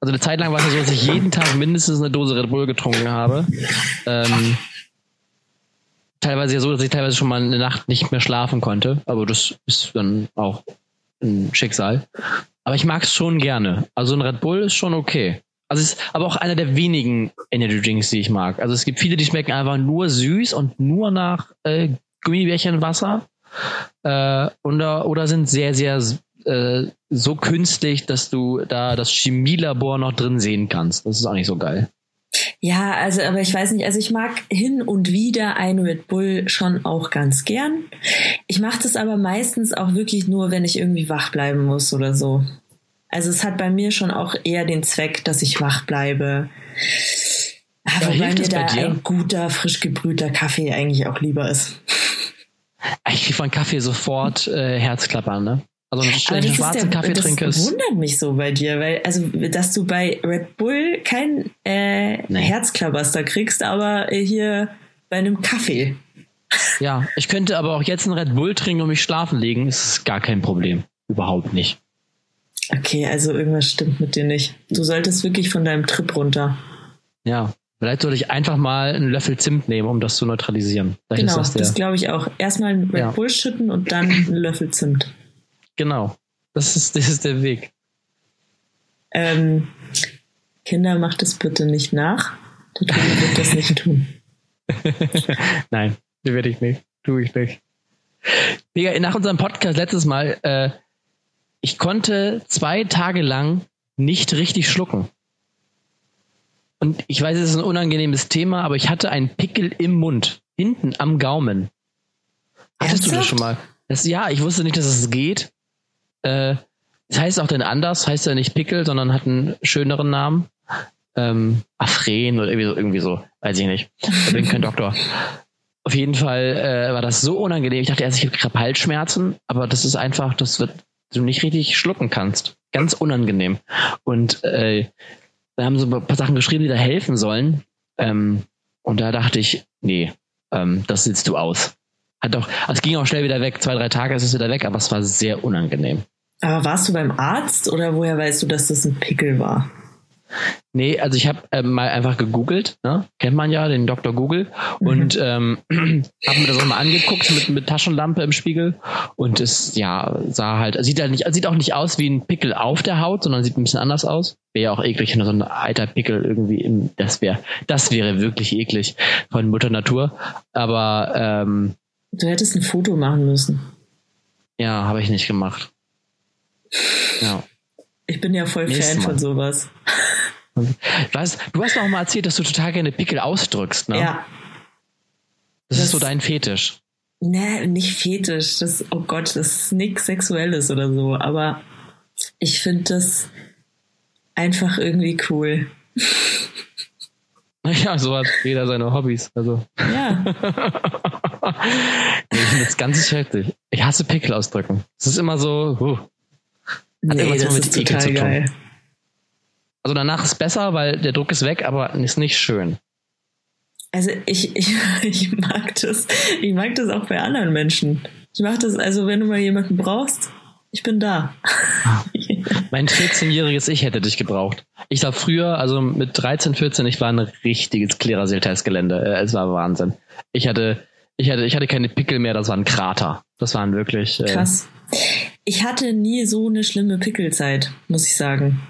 Also eine Zeit lang war es ja so, dass ich jeden Tag mindestens eine Dose Red Bull getrunken habe. Ähm, teilweise ja so, dass ich teilweise schon mal eine Nacht nicht mehr schlafen konnte. Aber das ist dann auch ein Schicksal. Aber ich mag es schon gerne. Also ein Red Bull ist schon okay. Also es ist aber auch einer der wenigen Energy Drinks, die ich mag. Also es gibt viele, die schmecken einfach nur süß und nur nach äh, Gummibärchenwasser äh, oder, oder sind sehr, sehr äh, so künstlich, dass du da das Chemielabor noch drin sehen kannst. Das ist auch nicht so geil. Ja, also, aber ich weiß nicht, also ich mag hin und wieder ein Red Bull schon auch ganz gern. Ich mache das aber meistens auch wirklich nur, wenn ich irgendwie wach bleiben muss oder so. Also es hat bei mir schon auch eher den Zweck, dass ich wach bleibe. Ah, Ja, hilft mir da ein guter, frisch gebrühter Kaffee eigentlich auch lieber ist. Ich krieg von Kaffee sofort äh, Herzklappern, ne? Also wenn ich einen das, schwarzen der, Kaffee das trinke, ist, wundert mich so bei dir, weil, also, dass du bei Red Bull kein äh. Herzklabaster kriegst, aber äh, hier bei einem Kaffee. ja, ich könnte aber auch jetzt einen Red Bull trinken und mich schlafen legen, ist gar kein Problem. Überhaupt nicht. Okay, also irgendwas stimmt mit dir nicht. Du solltest wirklich von deinem Trip runter. Ja. Vielleicht sollte ich einfach mal einen Löffel Zimt nehmen, um das zu neutralisieren. Vielleicht genau, das das, glaube ich auch. Erstmal einen Red Ja. Bull schütten und dann einen Löffel Zimt. Genau. Das ist, das ist der Weg. Ähm, Kinder, macht es bitte nicht nach. Der Tobi wird das nicht tun. Nein, die werde ich nicht. Tue ich nicht. Digga, nach unserem Podcast letztes Mal, äh, ich konnte zwei Tage lang nicht richtig schlucken. Und ich weiß, es ist ein unangenehmes Thema, aber ich hatte einen Pickel im Mund. Hinten am Gaumen. Hattest du das Ernsthaft? schon mal? Das, ja, ich wusste nicht, dass es geht. Äh, das heißt auch denn anders, heißt ja nicht Pickel, sondern hat einen schöneren Namen. Ähm, Afren oder irgendwie so, irgendwie so, weiß ich nicht. Ich bin kein Doktor. Auf jeden Fall äh, war das so unangenehm. Ich dachte erst, ich habe Halsschmerzen, aber das ist einfach, das wird du nicht richtig schlucken kannst. Ganz unangenehm. Und äh, da haben so ein paar Sachen geschrieben, die da helfen sollen. Ähm, und da dachte ich, nee, ähm, das sitzt du aus. Hat doch, es ging auch schnell wieder weg. Zwei, drei Tage ist es wieder weg, aber es war sehr unangenehm. Aber warst du beim Arzt oder woher weißt du, dass das ein Pickel war? Nee, also ich habe ähm, mal einfach gegoogelt, ne? kennt man ja, den Dr. Google, und ähm, habe mir das auch mal angeguckt mit, mit Taschenlampe im Spiegel und es ja sah halt, sieht halt nicht, sieht auch nicht aus wie ein Pickel auf der Haut, sondern sieht ein bisschen anders aus. Wäre ja auch eklig, wenn so ein alter Pickel irgendwie im, das wäre, das wäre wirklich eklig von Mutter Natur. Aber ähm, Du hättest ein Foto machen müssen. ja, habe ich nicht gemacht. Ja. Ich bin ja voll Nächstes Fan Mal. von sowas. Du hast, du hast auch mal erzählt, dass du total gerne Pickel ausdrückst, ne? Ja. Das, Das- ist so dein Fetisch. Ne, nicht fetisch. Das, oh Gott, das ist nichts Sexuelles oder so. Aber ich finde das einfach irgendwie cool. Ja, so hat jeder seine Hobbys. Also. Ja. Ich finde das ganz schrecklich. Ich hasse Pickel ausdrücken. Es ist immer so. Uh. Nee, irgendwas das ist total geil. Also danach ist besser, weil der Druck ist weg, aber ist nicht schön. Also ich, ich, ich mag das. Ich mag das auch bei anderen Menschen. Ich mag das, also wenn du mal jemanden brauchst, ich bin da. Mein 14-jähriges Ich hätte dich gebraucht. Ich war früher, also mit 13, 14, ich war ein richtiges Klerasil-Testgelände. Äh, Es war Wahnsinn. Ich hatte, ich hatte, ich hatte keine Pickel mehr, das waren Krater. Das waren wirklich. Äh, Krass. Ich hatte nie so eine schlimme Pickelzeit, muss ich sagen.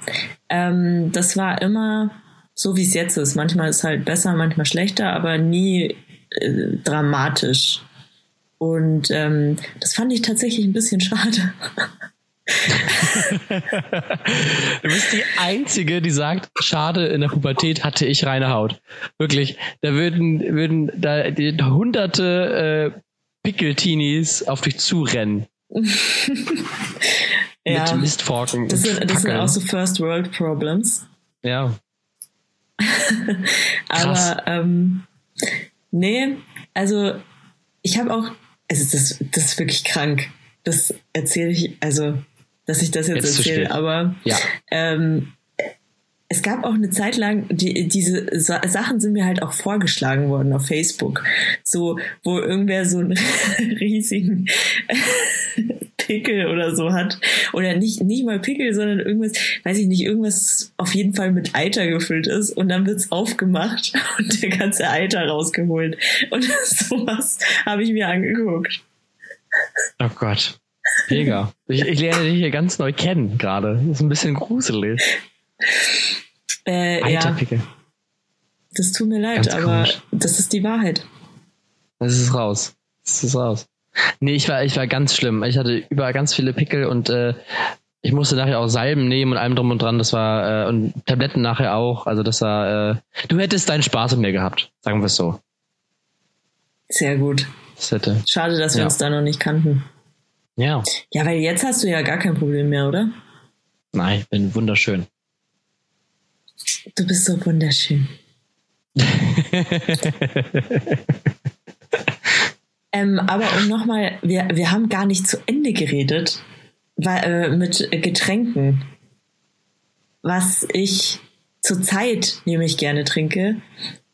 Ähm, das war immer so, wie es jetzt ist. Manchmal ist halt besser, manchmal schlechter, aber nie äh, dramatisch. Und ähm, das fand ich tatsächlich ein bisschen schade. du bist die Einzige, die sagt, schade, in der Pubertät hatte ich reine Haut. Wirklich, da würden, würden da die hunderte äh, Pickelteenies auf dich zurennen. ja, Mit Mistforken. Das sind, das sind auch so First World Problems. Ja. Aber ähm, nee, also ich habe auch, also das, das ist wirklich krank. Das erzähle ich, also dass ich das jetzt, jetzt erzähle, aber ja. ähm, es gab auch eine Zeit lang, die, diese Sa Sachen sind mir halt auch vorgeschlagen worden auf Facebook. So, wo irgendwer so einen riesigen Pickel oder so hat. Oder nicht, nicht mal Pickel, sondern irgendwas, weiß ich nicht, irgendwas auf jeden Fall mit Eiter gefüllt ist. Und dann wird's aufgemacht und der ganze Eiter rausgeholt. Und sowas habe ich mir angeguckt. Oh Gott. Mega. Ich, ich lerne dich hier ganz neu kennen gerade. Das ist ein bisschen gruselig. Äh, Eiterpickel. Ja. Das tut mir leid, ganz aber komisch. das ist die Wahrheit. Das ist raus. Das ist raus. Nee, ich war, ich war ganz schlimm. Ich hatte überall ganz viele Pickel und äh, ich musste nachher auch Salben nehmen und allem drum und dran. Das war, äh, und Tabletten nachher auch. Also das war, äh, du hättest deinen Spaß mit mir gehabt, sagen wir es so. Sehr gut. Das hätte. Schade, dass wir ja. uns da noch nicht kannten. Ja. Ja, weil jetzt hast du ja gar kein Problem mehr, oder? Nein, ich bin wunderschön. Du bist so wunderschön. ähm, aber um nochmal, wir, wir haben gar nicht zu Ende geredet weil, äh, mit Getränken. Was ich zurzeit nämlich gerne trinke,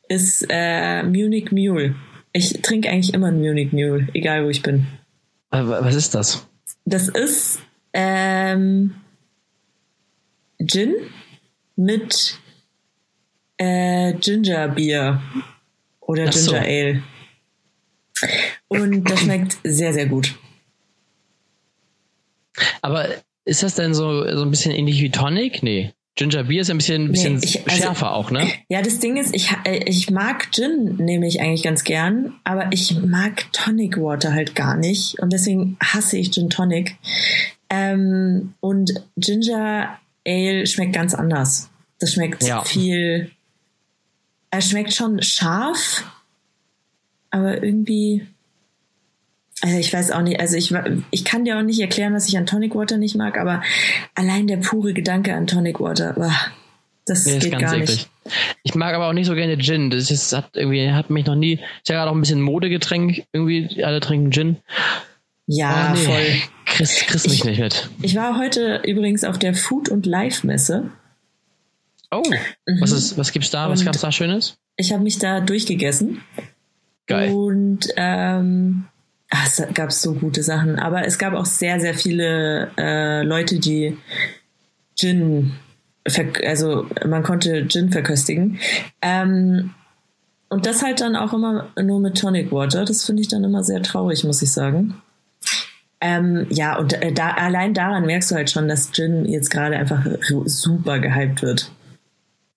ist äh, Munich Mule. Ich trinke eigentlich immer einen Munich Mule, egal wo ich bin. Was ist das? Das ist ähm, Gin mit äh, Ginger Bier oder Ach Ginger so. Ale. Und das schmeckt sehr, sehr gut. Aber ist das denn so, so ein bisschen ähnlich wie Tonic? Nee. Ginger Beer ist ein bisschen, ein bisschen nee, ich, also, schärfer auch, ne? Ja, das Ding ist, ich, äh, ich mag Gin, nehme ich eigentlich ganz gern, aber ich mag Tonic Water halt gar nicht und deswegen hasse ich Gin Tonic. Ähm, und Ginger Ale schmeckt ganz anders. Das schmeckt ja. viel, er schmeckt schon scharf, aber irgendwie, also ich weiß auch nicht, also ich, ich kann dir auch nicht erklären, was ich an Tonic Water nicht mag, aber allein der pure Gedanke an Tonic Water, boah, das nee, geht gar eklig. nicht. Ich mag aber auch nicht so gerne Gin. Das ist, hat irgendwie, hat mich noch nie, ist ja gerade auch ein bisschen Modegetränk, irgendwie, alle trinken Gin. Ja, oh, nee. voll. Chris, Chris mich nicht mit. Ich war heute übrigens auf der Food- und Live-Messe. Oh, mhm. was, ist, was gibt's da? Was gab's da Schönes? Ich habe mich da durchgegessen. Geil. Und ähm, ach, es gab so gute Sachen. Aber es gab auch sehr, sehr viele äh, Leute, die Gin, also man konnte Gin verköstigen. Ähm, und das halt dann auch immer nur mit Tonic Water. Das finde ich dann immer sehr traurig, muss ich sagen. Ähm, ja, und äh, da, allein daran merkst du halt schon, dass Gin jetzt gerade einfach super gehypt wird.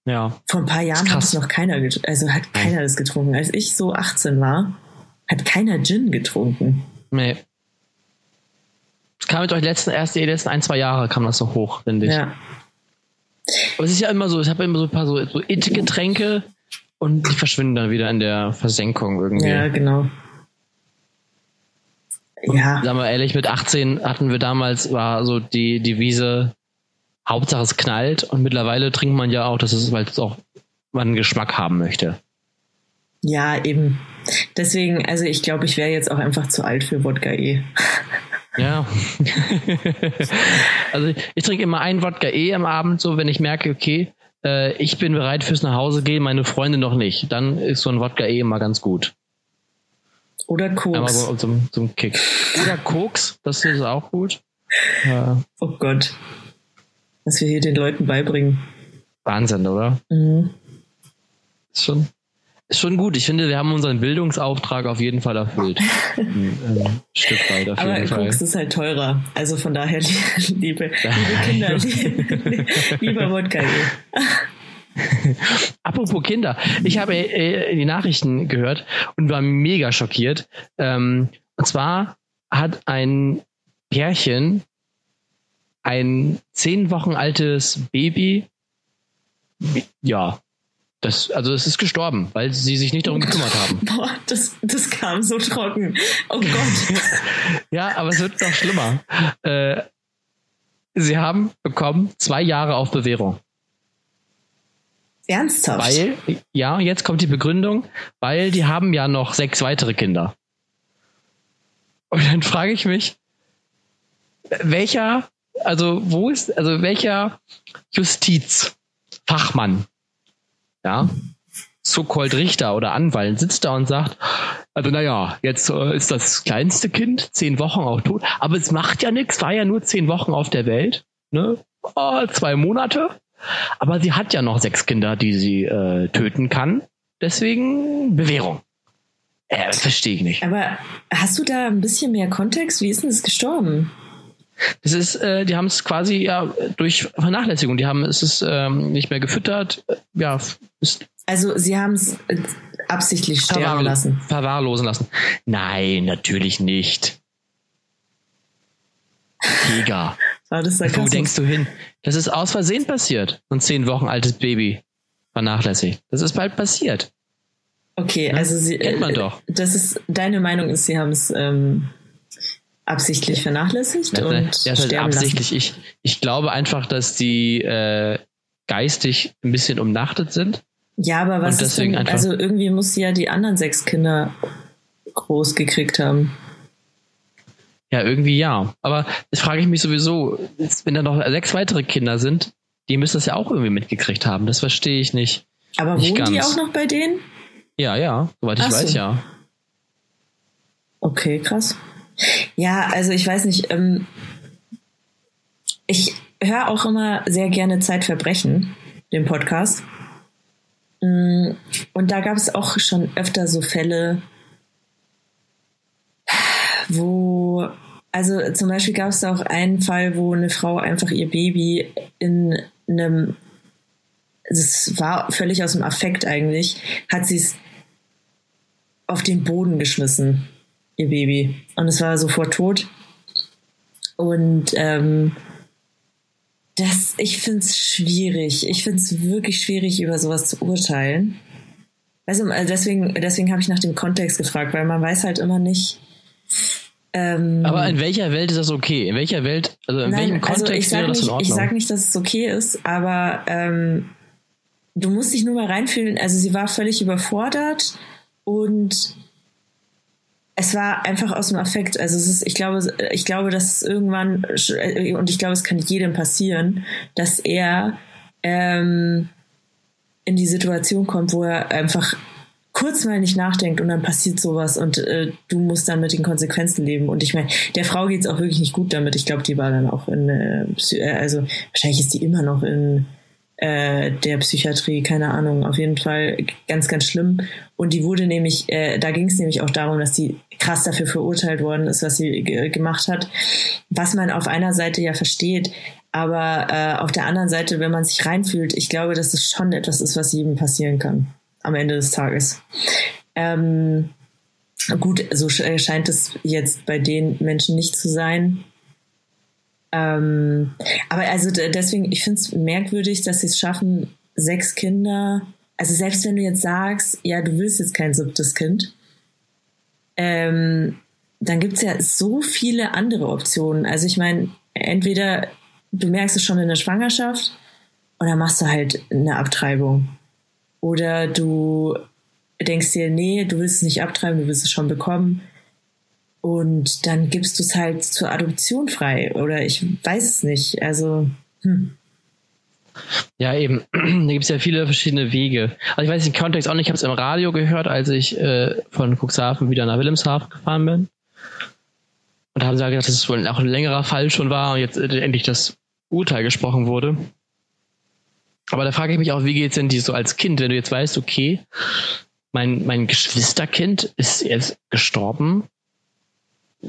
Ja. Vor ein paar Jahren hat es noch keiner, also hat keiner das getrunken. Als ich so 18 war, hat keiner Gin getrunken. Nee. Es kam mit euch letzten, erst die letzten ein, zwei Jahre kam das so hoch, finde ich. Ja. Aber es ist ja immer so, ich habe immer so ein paar so, so It-Getränke und die verschwinden dann wieder in der Versenkung irgendwie. Ja, genau. Und, ja. Sagen wir ehrlich, mit 18 hatten wir damals, war so die Devise, Hauptsache es knallt und mittlerweile trinkt man ja auch, das ist, weil es auch man einen Geschmack haben möchte. Ja, eben. Deswegen, also ich glaube, ich wäre jetzt auch einfach zu alt für Wodka E. Ja. also ich, ich trinke immer ein Wodka E am Abend, so wenn ich merke, okay, äh, ich bin bereit fürs Nachhause gehen, meine Freunde noch nicht. Dann ist so ein Wodka E immer ganz gut. Oder Koks. Aber so zum, zum Kick. Oder Koks, das ist auch gut. Ja. Oh Gott was wir hier den Leuten beibringen. Wahnsinn, oder? Mhm. Ist schon, ist schon gut. Ich finde, wir haben unseren Bildungsauftrag auf jeden Fall erfüllt. ein, ein Stück weit auf Aber jeden Fall. Koks ist halt teurer. Also von daher, liebe, liebe Kinder, liebe, lieber Wodka. Apropos Kinder, ich habe äh, die Nachrichten gehört und war mega schockiert. Ähm, Und zwar hat ein Pärchen ein zehn Wochen altes Baby, ja, das, also es ist gestorben, weil sie sich nicht darum gekümmert haben. Boah, das, das kam so trocken. Oh Gott. ja, aber es wird noch schlimmer. Äh, sie haben bekommen zwei Jahre auf Bewährung. Ernsthaft? Weil, ja, jetzt kommt die Begründung, weil die haben ja noch sechs weitere Kinder. Und dann frage ich mich, welcher, also wo ist, also welcher Justizfachmann ja, so-called Richter oder Anwalt sitzt da und sagt, also naja, jetzt äh, ist das kleinste Kind zehn Wochen auch tot, aber es macht ja nichts, war ja nur zehn Wochen auf der Welt, ne? Oh, zwei Monate. Aber sie hat ja noch sechs Kinder, die sie äh, töten kann. Deswegen Bewährung. Äh, das verstehe ich nicht. Aber hast du da ein bisschen mehr Kontext? Wie ist denn es gestorben? Das ist, äh, die haben es quasi ja durch Vernachlässigung. Die haben es ist ähm, nicht mehr gefüttert. Ja, ist also sie haben es äh, absichtlich sterben lassen. Verwahrlosen lassen. Nein, natürlich nicht. Jäger. Wo denkst du hin? Das ist aus Versehen passiert. Ein zehn Wochen altes Baby vernachlässigt. Das ist bald passiert. Okay, also sie. Kennt man äh, doch. Das ist deine Meinung ist, sie haben es ähm, absichtlich vernachlässigt ja, und ja, sterben absichtlich. Lassen. Ich, ich glaube einfach, dass die äh, geistig ein bisschen umnachtet sind. Ja, aber was ist denn, also irgendwie muss sie ja die anderen sechs Kinder groß gekriegt haben. Ja, irgendwie ja. Aber das frage ich mich sowieso, wenn da noch sechs weitere Kinder sind, die müssen das ja auch irgendwie mitgekriegt haben. Das verstehe ich nicht. Aber nicht wohnen ganz. die auch noch bei denen? Ja, ja, soweit ich Ach weiß, so. ja. Okay, krass. Ja, also ich weiß nicht, ähm, ich höre auch immer sehr gerne Zeitverbrechen, den Podcast. Mm, und da gab es auch schon öfter so Fälle, wo, also zum Beispiel gab es auch einen Fall, wo eine Frau einfach ihr Baby in einem, es war völlig aus dem Affekt eigentlich, hat sie es auf den Boden geschmissen ihr Baby. Und es war sofort tot. Und ähm, das, ich finde es schwierig. Ich finde es wirklich schwierig, über sowas zu urteilen. Also, deswegen, deswegen habe ich nach dem Kontext gefragt, weil man weiß halt immer nicht. Ähm, aber in welcher Welt ist das okay? In welcher Welt, also in nein, welchem also Kontext also wäre das nicht, in Ordnung? Ich sage nicht, dass es okay ist, aber ähm, du musst dich nur mal reinfühlen. Also sie war völlig überfordert und es war einfach aus dem Affekt. Also es ist, ich glaube, ich glaube, dass es irgendwann und ich glaube, es kann jedem passieren, dass er ähm, in die Situation kommt, wo er einfach kurz mal nicht nachdenkt und dann passiert sowas und äh, du musst dann mit den Konsequenzen leben. Und ich meine, der Frau geht's auch wirklich nicht gut damit. Ich glaube, die war dann auch in, äh, also wahrscheinlich ist die immer noch in äh, der Psychiatrie, keine Ahnung, auf jeden Fall ganz, ganz schlimm. Und die wurde nämlich, äh, da ging es nämlich auch darum, dass die krass dafür verurteilt worden ist, was sie gemacht hat, was man auf einer Seite ja versteht, aber äh, auf der anderen Seite, wenn man sich reinfühlt, ich glaube, dass es schon etwas ist, was jedem passieren kann am Ende des Tages. Ähm, gut, so scheint es jetzt bei den Menschen nicht zu sein. Ähm, aber also deswegen, ich finde es merkwürdig, dass sie es schaffen, sechs Kinder, also selbst wenn du jetzt sagst, ja, du willst jetzt kein siebtes Kind, ähm, dann gibt es ja so viele andere Optionen. Also ich meine, entweder du merkst es schon in der Schwangerschaft oder machst du halt eine Abtreibung. Oder du denkst dir, nee, du willst es nicht abtreiben, du willst es schon bekommen. Und dann gibst du es halt zur Adoption frei. Oder ich weiß es nicht. Also, hm. Ja, eben. Da gibt es ja viele verschiedene Wege. Also ich weiß den Kontext auch nicht. Ich habe es im Radio gehört, als ich äh, von Cuxhaven wieder nach Wilhelmshaven gefahren bin. Und da haben sie gesagt, dass es wohl auch ein längerer Fall schon war und jetzt äh, endlich das Urteil gesprochen wurde. Aber da frage ich mich auch, wie geht es denn dir so als Kind, wenn du jetzt weißt, okay, mein, mein Geschwisterkind ist jetzt gestorben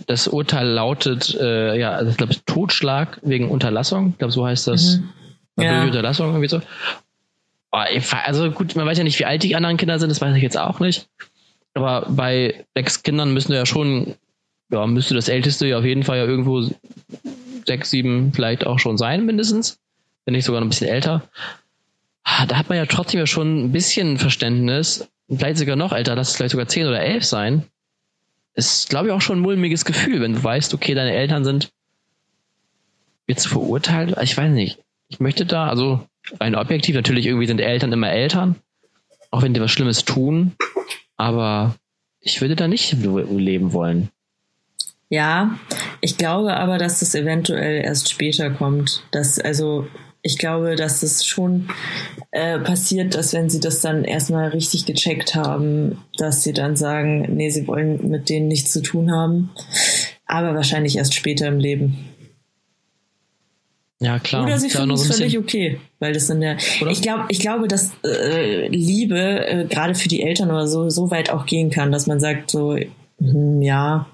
das Urteil lautet, äh, ja, also ich glaube, Totschlag wegen Unterlassung. Ich glaube, so heißt das. Mhm. Ja. Unterlassung irgendwie so. Oh, also gut, man weiß ja nicht, wie alt die anderen Kinder sind, das weiß ich jetzt auch nicht. Aber bei sechs Kindern müssen ja schon ja, müsste das älteste ja auf jeden Fall ja irgendwo sechs, sieben vielleicht auch schon sein, mindestens. Wenn nicht sogar noch ein bisschen älter. Ah, da hat man ja trotzdem ja schon ein bisschen Verständnis. Vielleicht sogar noch älter, lass es vielleicht sogar zehn oder elf sein. Ist, glaube ich, auch schon ein mulmiges Gefühl, wenn du weißt, okay, deine Eltern sind jetzt verurteilt. Ich weiß nicht. Ich möchte da, also rein objektiv, natürlich irgendwie sind Eltern immer Eltern, auch wenn die was Schlimmes tun, aber ich würde da nicht leben wollen. Ja, ich glaube aber, dass das eventuell erst später kommt. Dass, also, ich glaube, dass es schon äh, passiert, dass wenn sie das dann erstmal richtig gecheckt haben, dass sie dann sagen, nee, sie wollen mit denen nichts zu tun haben. Aber wahrscheinlich erst später im Leben. Ja, klar. Oder sie Klar, finden es völlig okay, weil das in der. Oder? Ich glaube, ich glaube, dass äh, Liebe äh, gerade für die Eltern oder so so weit auch gehen kann, dass man sagt so, hm, ja,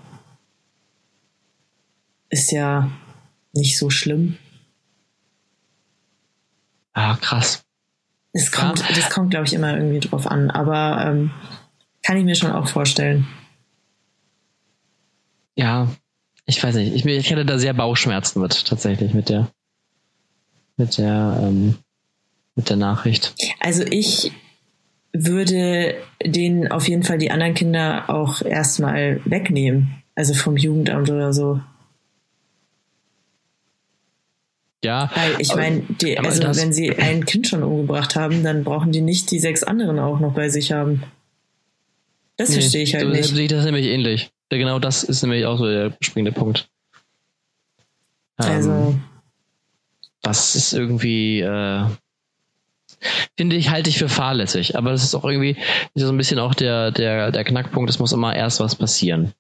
ist ja nicht so schlimm. Ah, krass. Das kommt, das kommt, glaube ich, immer irgendwie drauf an, aber ähm, kann ich mir schon auch vorstellen. Ja, ich weiß nicht. Ich, ich hätte da sehr Bauchschmerzen mit, tatsächlich, mit der, mit der, ähm, mit der Nachricht. Also ich würde denen auf jeden Fall die anderen Kinder auch erstmal wegnehmen. Also vom Jugendamt oder so. Ja. Weil ich meine, also wenn sie ein Kind schon umgebracht haben, dann brauchen die nicht die sechs anderen auch noch bei sich haben. Das Nee, verstehe ich halt so nicht. Das nämlich ähnlich. Ja, genau das ist nämlich auch so der springende Punkt. Ähm, Also, das ist irgendwie, äh, finde ich, halte ich für fahrlässig. Aber das ist auch irgendwie ist so ein bisschen auch der, der, der Knackpunkt, es muss immer erst was passieren.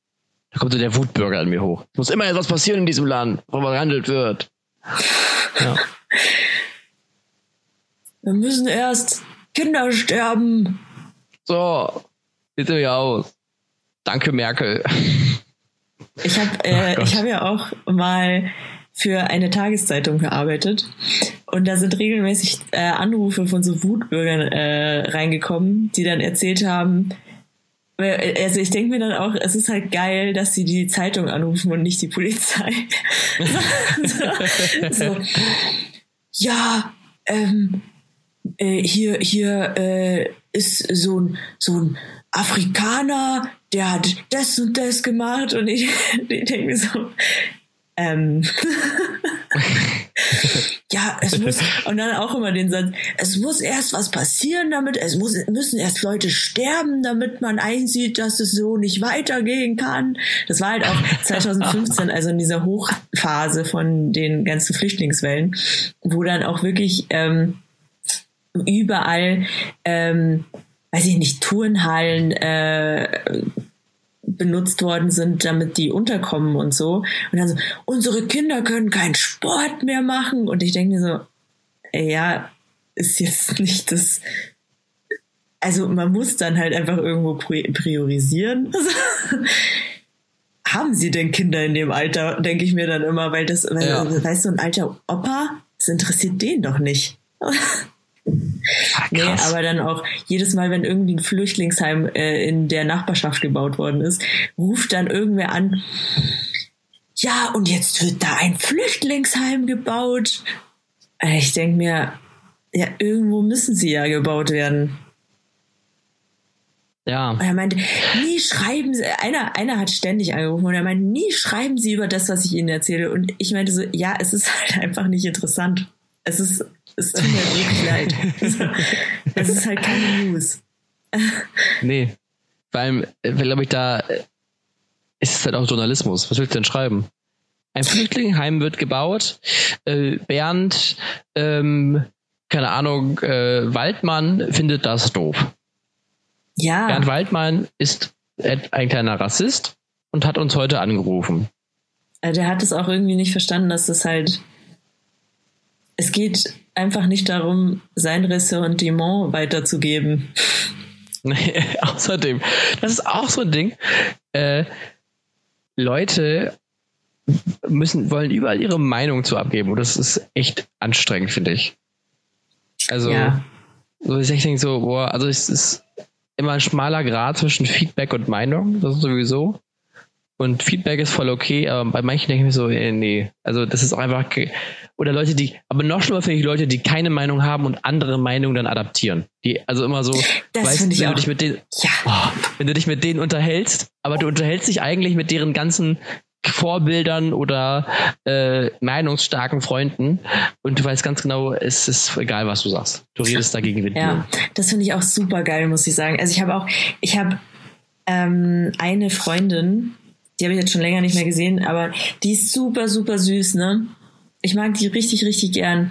Da kommt so der Wutbürger an mir hoch. Es muss immer etwas passieren in diesem Land, wo behandelt wird. Ja. wir müssen erst Kinder sterben. So, bitte mir aus. Danke, Merkel. Ich habe äh, ich hab ja auch mal für eine Tageszeitung gearbeitet und da sind regelmäßig äh, Anrufe von so Wutbürgern äh, reingekommen, die dann erzählt haben, also ich denke mir dann auch, es ist halt geil, dass sie die Zeitung anrufen und nicht die Polizei. so. Ja, ähm, äh, hier, hier äh, ist so ein, so ein Afrikaner, der hat das und das gemacht und ich, ich denke mir so, ähm, ja, es muss, und dann auch immer den Satz, es muss erst was passieren damit, es muss, müssen erst Leute sterben, damit man einsieht, dass es so nicht weitergehen kann. Das war halt auch 2015, also in dieser Hochphase von den ganzen Flüchtlingswellen, wo dann auch wirklich ähm, überall, ähm, weiß ich nicht, Turnhallen äh, benutzt worden sind, damit die unterkommen und so. Und dann so, unsere Kinder können keinen Sport mehr machen. Und ich denke mir so, ey, ja, ist jetzt nicht das. Also man muss dann halt einfach irgendwo pri- priorisieren. Haben sie denn Kinder in dem Alter, denke ich mir dann immer, weil das, weil, Ja. weißt du, ein alter Opa, das interessiert den doch nicht. Nee, Krass. aber dann auch jedes Mal, wenn irgendwie ein Flüchtlingsheim äh, in der Nachbarschaft gebaut worden ist, ruft dann irgendwer an, ja, und jetzt wird da ein Flüchtlingsheim gebaut. Äh, Ich denke mir, ja, irgendwo müssen sie ja gebaut werden. ja. Und er meinte, nie schreiben Sie, einer, einer hat ständig angerufen und er meinte, nie schreiben Sie über das, was ich Ihnen erzähle. Und ich meinte so, ja, es ist halt einfach nicht interessant. Es ist, es tut mir wirklich leid. Es ist halt keine News. Nee. Vor allem, glaube ich, da äh, ist es halt auch Journalismus. Was willst du denn schreiben? Ein Flüchtlingsheim wird gebaut. Äh, Bernd, ähm, keine Ahnung, äh, Waldmann findet das doof. Ja, Bernd Waldmann ist ein kleiner Rassist und hat uns heute angerufen. äh, der hat es auch irgendwie nicht verstanden, dass es halt, es geht einfach nicht darum, sein Ressentiment weiterzugeben. Nee, außerdem, das ist auch so ein Ding. Äh, Leute müssen, wollen überall ihre Meinung zu abgeben und das ist echt anstrengend, finde ich. Also, Ja. so ich denke so, boah, also es ist immer ein schmaler Grad zwischen Feedback und Meinung, das ist sowieso. Und Feedback ist voll okay, aber bei manchen denke ich mir so, äh, nee, also das ist auch einfach, oder Leute, die, aber noch schlimmer finde ich Leute, die keine Meinung haben und andere Meinungen dann adaptieren. Die, also immer so, Das weißt, ich wenn auch. du dich mit denen, Ja. oh, wenn du dich mit denen unterhältst, aber du unterhältst dich eigentlich mit deren ganzen Vorbildern oder äh, meinungsstarken Freunden und du weißt ganz genau, es ist egal, was du sagst. Du redest dagegen mit Ja, das finde ich auch super geil, muss ich sagen. Also ich habe auch, ich habe ähm, eine Freundin, die habe ich jetzt schon länger nicht mehr gesehen, aber die ist super, super süß, ne? Ich mag die richtig, richtig gern.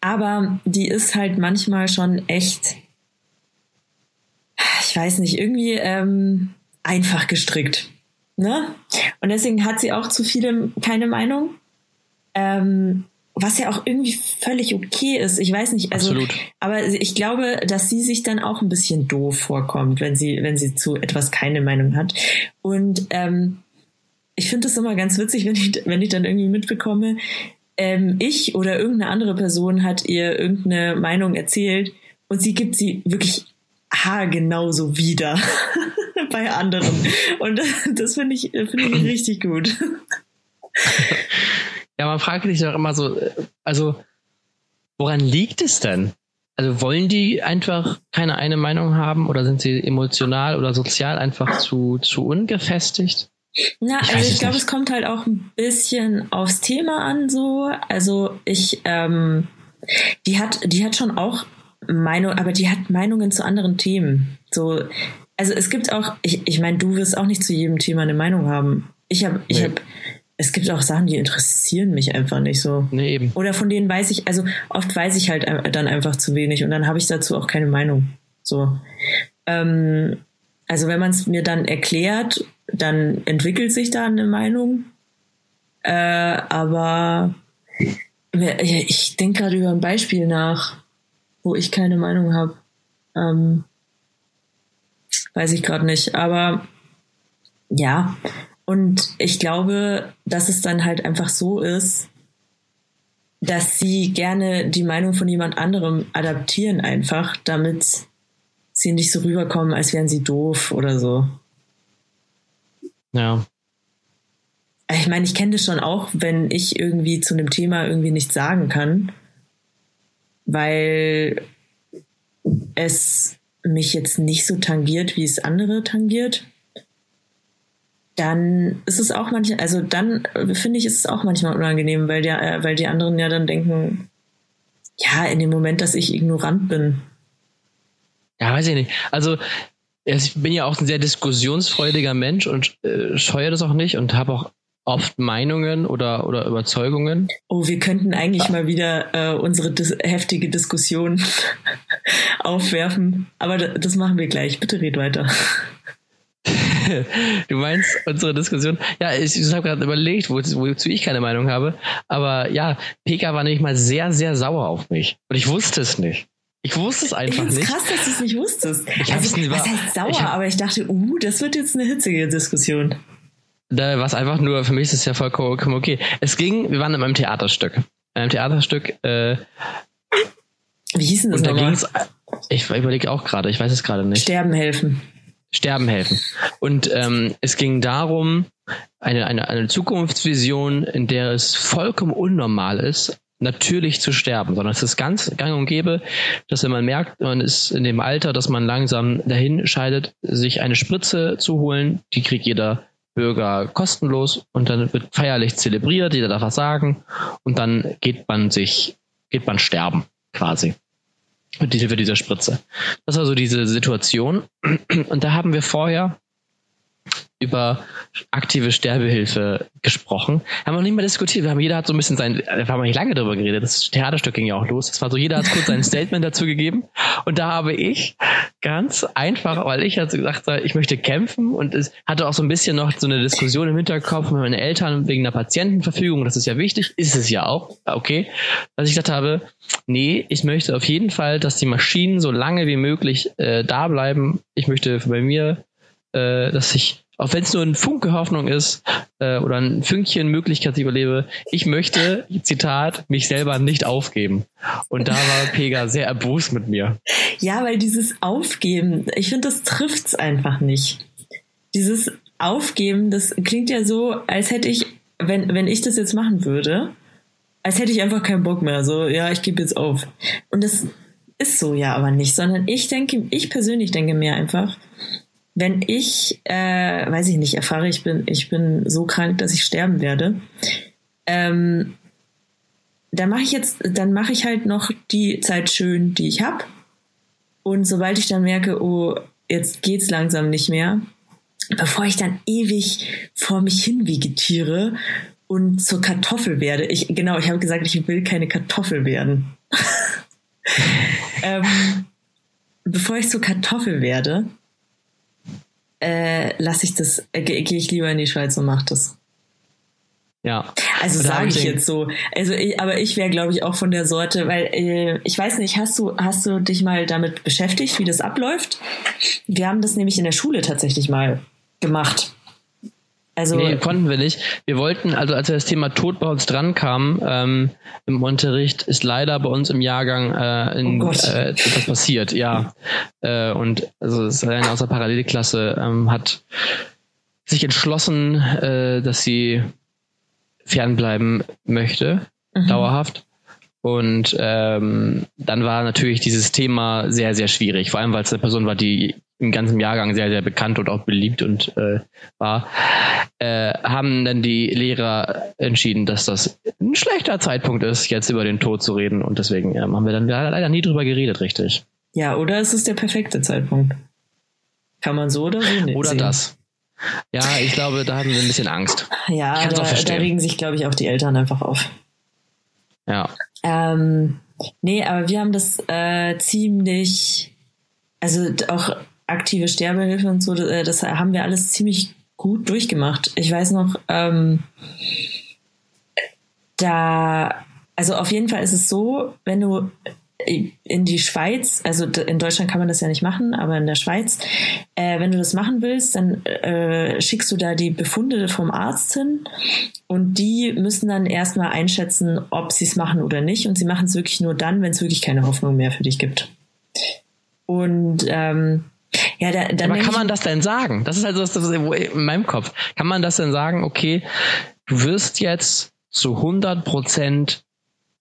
Aber die ist halt manchmal schon echt, ich weiß nicht, irgendwie ähm, einfach gestrickt. Ne? Und deswegen hat sie auch zu vielem keine Meinung. Ähm, was ja auch irgendwie völlig okay ist. Ich weiß nicht, also, Absolut. aber ich glaube, dass sie sich dann auch ein bisschen doof vorkommt, wenn sie, wenn sie zu etwas keine Meinung hat. Und ähm, ich finde es immer ganz witzig, wenn ich, wenn ich dann irgendwie mitbekomme, ähm, ich oder irgendeine andere Person hat ihr irgendeine Meinung erzählt und sie gibt sie wirklich haargenauso wieder bei anderen. Und das finde ich, finde ich richtig gut. Ja, man fragt sich doch immer so, äh, also woran liegt es denn? Also wollen die einfach keine eine Meinung haben oder sind sie emotional oder sozial einfach zu, zu ungefestigt? Na, Ich also ich glaube, es kommt halt auch ein bisschen aufs Thema an, so. Also ich, ähm, die hat, die hat schon auch Meinung, aber die hat Meinungen zu anderen Themen. So, also es gibt auch, ich, ich meine, du wirst auch nicht zu jedem Thema eine Meinung haben. Ich habe, ich Nee. habe, es gibt auch Sachen, die interessieren mich einfach nicht so. Nee, eben. Oder von denen weiß ich, also oft weiß ich halt dann einfach zu wenig und dann habe ich dazu auch keine Meinung. So. Ähm, also wenn man es mir dann erklärt, dann entwickelt sich da eine Meinung. Äh, aber ich denke gerade über ein Beispiel nach, wo ich keine Meinung habe. Ähm, weiß ich gerade nicht. Aber ja, und ich glaube, dass es dann halt einfach so ist, dass sie gerne die Meinung von jemand anderem adaptieren einfach, damit sie nicht so rüberkommen, als wären sie doof oder so. Ja. Ich meine, ich kenne das schon auch, wenn ich irgendwie zu einem Thema irgendwie nichts sagen kann, weil es mich jetzt nicht so tangiert, wie es andere tangiert. Dann ist es auch manchmal, also dann äh, finde ich, ist es auch manchmal unangenehm, weil, der, äh, weil die anderen ja dann denken, ja, in dem Moment, dass ich ignorant bin. Ja, weiß ich nicht. Also ich bin ja auch ein sehr diskussionsfreudiger Mensch und äh, scheue das auch nicht und habe auch oft Meinungen oder, oder Überzeugungen. Oh, wir könnten eigentlich mal wieder äh, unsere dis heftige Diskussion aufwerfen. Aber da- das machen wir gleich. Bitte red weiter. Du meinst unsere Diskussion? Ja, ich, ich habe gerade überlegt, wo, wozu ich keine Meinung habe. Aber ja, Peka war nämlich mal sehr, sehr sauer auf mich. Und ich wusste es nicht. Ich wusste es einfach nicht. krass, dass du es nicht wusstest. Ich also, nie was heißt sauer? ich hab- aber ich dachte, uh, das wird jetzt eine hitzige Diskussion. Da war es einfach nur, für mich ist es ja vollkommen okay. Es ging, wir waren in einem Theaterstück. In einem Theaterstück, äh, Wie hieß denn das und da ging es, ich überlege auch gerade, ich weiß es gerade nicht. Sterben helfen. Sterben helfen. Und ähm, es ging darum, eine, eine, eine Zukunftsvision, in der es vollkommen unnormal ist, natürlich zu sterben, sondern es ist ganz gang und gäbe, dass wenn man merkt, man ist in dem Alter, dass man langsam dahin scheidet, sich eine Spritze zu holen, die kriegt jeder Bürger kostenlos und dann wird feierlich zelebriert, jeder darf was sagen und dann geht man sich, geht man sterben quasi. Mit für dieser Spritze. Das war so diese Situation. Und da haben wir vorher über aktive Sterbehilfe gesprochen. Haben noch nicht mal diskutiert. Wir haben, jeder hat so ein bisschen sein, wir haben nicht lange darüber geredet. Das Theaterstück ging ja auch los. Das war so, jeder hat kurz sein Statement dazu gegeben. Und da habe ich ganz einfach, weil ich also gesagt habe, ich möchte kämpfen und es hatte auch so ein bisschen noch so eine Diskussion im Hinterkopf mit meinen Eltern wegen der Patientenverfügung. Das ist ja wichtig. Ist es ja auch. Okay. Dass ich gesagt habe, nee, ich möchte auf jeden Fall, dass die Maschinen so lange wie möglich äh, da bleiben. Ich möchte bei mir, äh, dass ich, auch wenn es nur ein Funke Hoffnung ist äh, oder ein Fünkchen Möglichkeit, dass ich überlebe, ich möchte, Zitat, mich selber nicht aufgeben. Und da war Pega sehr erbost mit mir. Ja, weil dieses Aufgeben, ich finde, das trifft's einfach nicht. Dieses aufgeben, das klingt ja so, als hätte ich, wenn, wenn ich das jetzt machen würde, als hätte ich einfach keinen Bock mehr. So, ja, ich gebe jetzt auf. Und das ist so ja aber nicht, sondern ich denke, ich persönlich denke mir einfach, wenn ich, äh, weiß ich nicht, erfahre, ich bin, ich bin so krank, dass ich sterben werde, ähm, dann mache ich jetzt, dann mache ich halt noch die Zeit schön, die ich habe. Und sobald ich dann merke, oh, jetzt geht's langsam nicht mehr, bevor ich dann ewig vor mich hin vegetiere und zur Kartoffel werde. Ich, genau, ich habe gesagt, ich will keine Kartoffel werden. ähm, bevor ich zur Kartoffel werde, äh, lasse ich das, äh, gehe ich lieber in die Schweiz und mache das. Ja. Also sage ich jetzt so. Also, ich, aber ich wäre, glaube ich, auch von der Sorte, weil äh, ich weiß nicht, hast du hast du dich mal damit beschäftigt, wie das abläuft? Wir haben das nämlich in der Schule tatsächlich mal gemacht. Also nee, konnten wir nicht. Wir wollten, also als wir das Thema Tod bei uns dran kam ähm, im Unterricht, ist leider bei uns im Jahrgang äh, in, oh äh, etwas passiert, ja. Äh, und also es eine aus der Parallelklasse ähm, hat sich entschlossen, äh, dass sie fernbleiben möchte, mhm. dauerhaft. Und ähm, dann war natürlich dieses Thema sehr, sehr schwierig, vor allem weil es eine Person war, die im ganzen Jahrgang sehr, sehr bekannt und auch beliebt und äh, war, äh, haben dann die Lehrer entschieden, dass das ein schlechter Zeitpunkt ist, jetzt über den Tod zu reden. Und deswegen ja, haben wir dann leider nie drüber geredet, richtig. Ja, oder ist es der perfekte Zeitpunkt? Kann man so oder so nicht Oder sehen. das. Ja, ich glaube, da haben wir ein bisschen Angst. Ja, da, da regen sich, glaube ich, auch die Eltern einfach auf. Ja. Ähm, nee, aber wir haben das äh, ziemlich, also auch aktive Sterbehilfe und so, äh, das haben wir alles ziemlich gut durchgemacht. Ich weiß noch, ähm, da, also auf jeden Fall ist es so, wenn du in die Schweiz, also in Deutschland kann man das ja nicht machen, aber in der Schweiz, äh, wenn du das machen willst, dann äh, schickst du da die Befunde vom Arzt hin und die müssen dann erstmal einschätzen, ob sie es machen oder nicht. Und sie machen es wirklich nur dann, wenn es wirklich keine Hoffnung mehr für dich gibt. Und ähm, ja, da, dann Aber kann man das denn sagen? Das ist also das, in meinem Kopf. Kann man das denn sagen, okay, du wirst jetzt zu 100 Prozent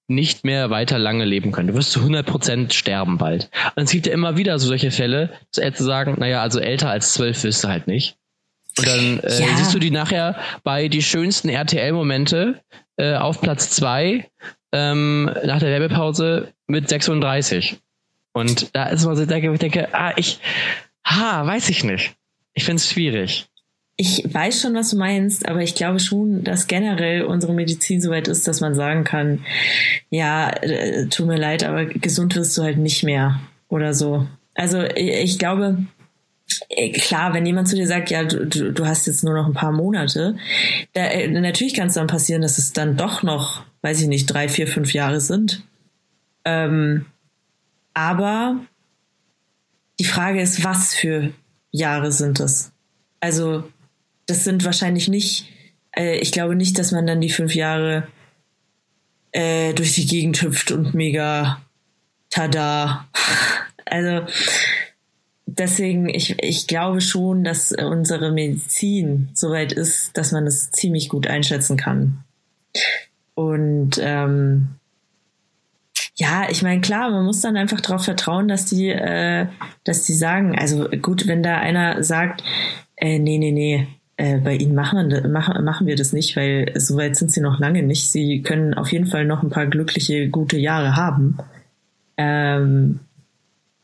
nicht mehr weiter lange leben können. Du wirst zu 100 Prozent sterben bald. Und es gibt ja immer wieder so solche Fälle, zu sagen, naja, also älter als zwölf wirst du halt nicht. Und dann äh, ja. siehst du die nachher bei die schönsten RTL-Momente äh, auf Platz zwei ähm, nach der Werbepause mit 36. Und da ist man so, ich denke, ah, ich, ha, weiß ich nicht. Ich finde es schwierig. Ich weiß schon, was du meinst, aber ich glaube schon, dass generell unsere Medizin so weit ist, dass man sagen kann, ja, äh, tut mir leid, aber gesund wirst du halt nicht mehr oder so. Also ich glaube, äh, klar, wenn jemand zu dir sagt, ja, du, du hast jetzt nur noch ein paar Monate, da, äh, natürlich kann es dann passieren, dass es dann doch noch, weiß ich nicht, drei, vier, fünf Jahre sind. Ähm, aber die Frage ist, was für Jahre sind es? Also, das sind wahrscheinlich nicht, äh, ich glaube nicht, dass man dann die fünf Jahre äh, durch die Gegend hüpft und mega tada. Also, deswegen, ich, ich glaube schon, dass unsere Medizin soweit ist, dass man das ziemlich gut einschätzen kann. Und ähm, ja, ich meine, klar, man muss dann einfach darauf vertrauen, dass die, äh, dass die sagen, also gut, wenn da einer sagt, äh, nee, nee, nee, äh, bei ihnen machen, machen, machen wir das nicht, weil so weit sind sie noch lange nicht. Sie können auf jeden Fall noch ein paar glückliche, gute Jahre haben. Ähm,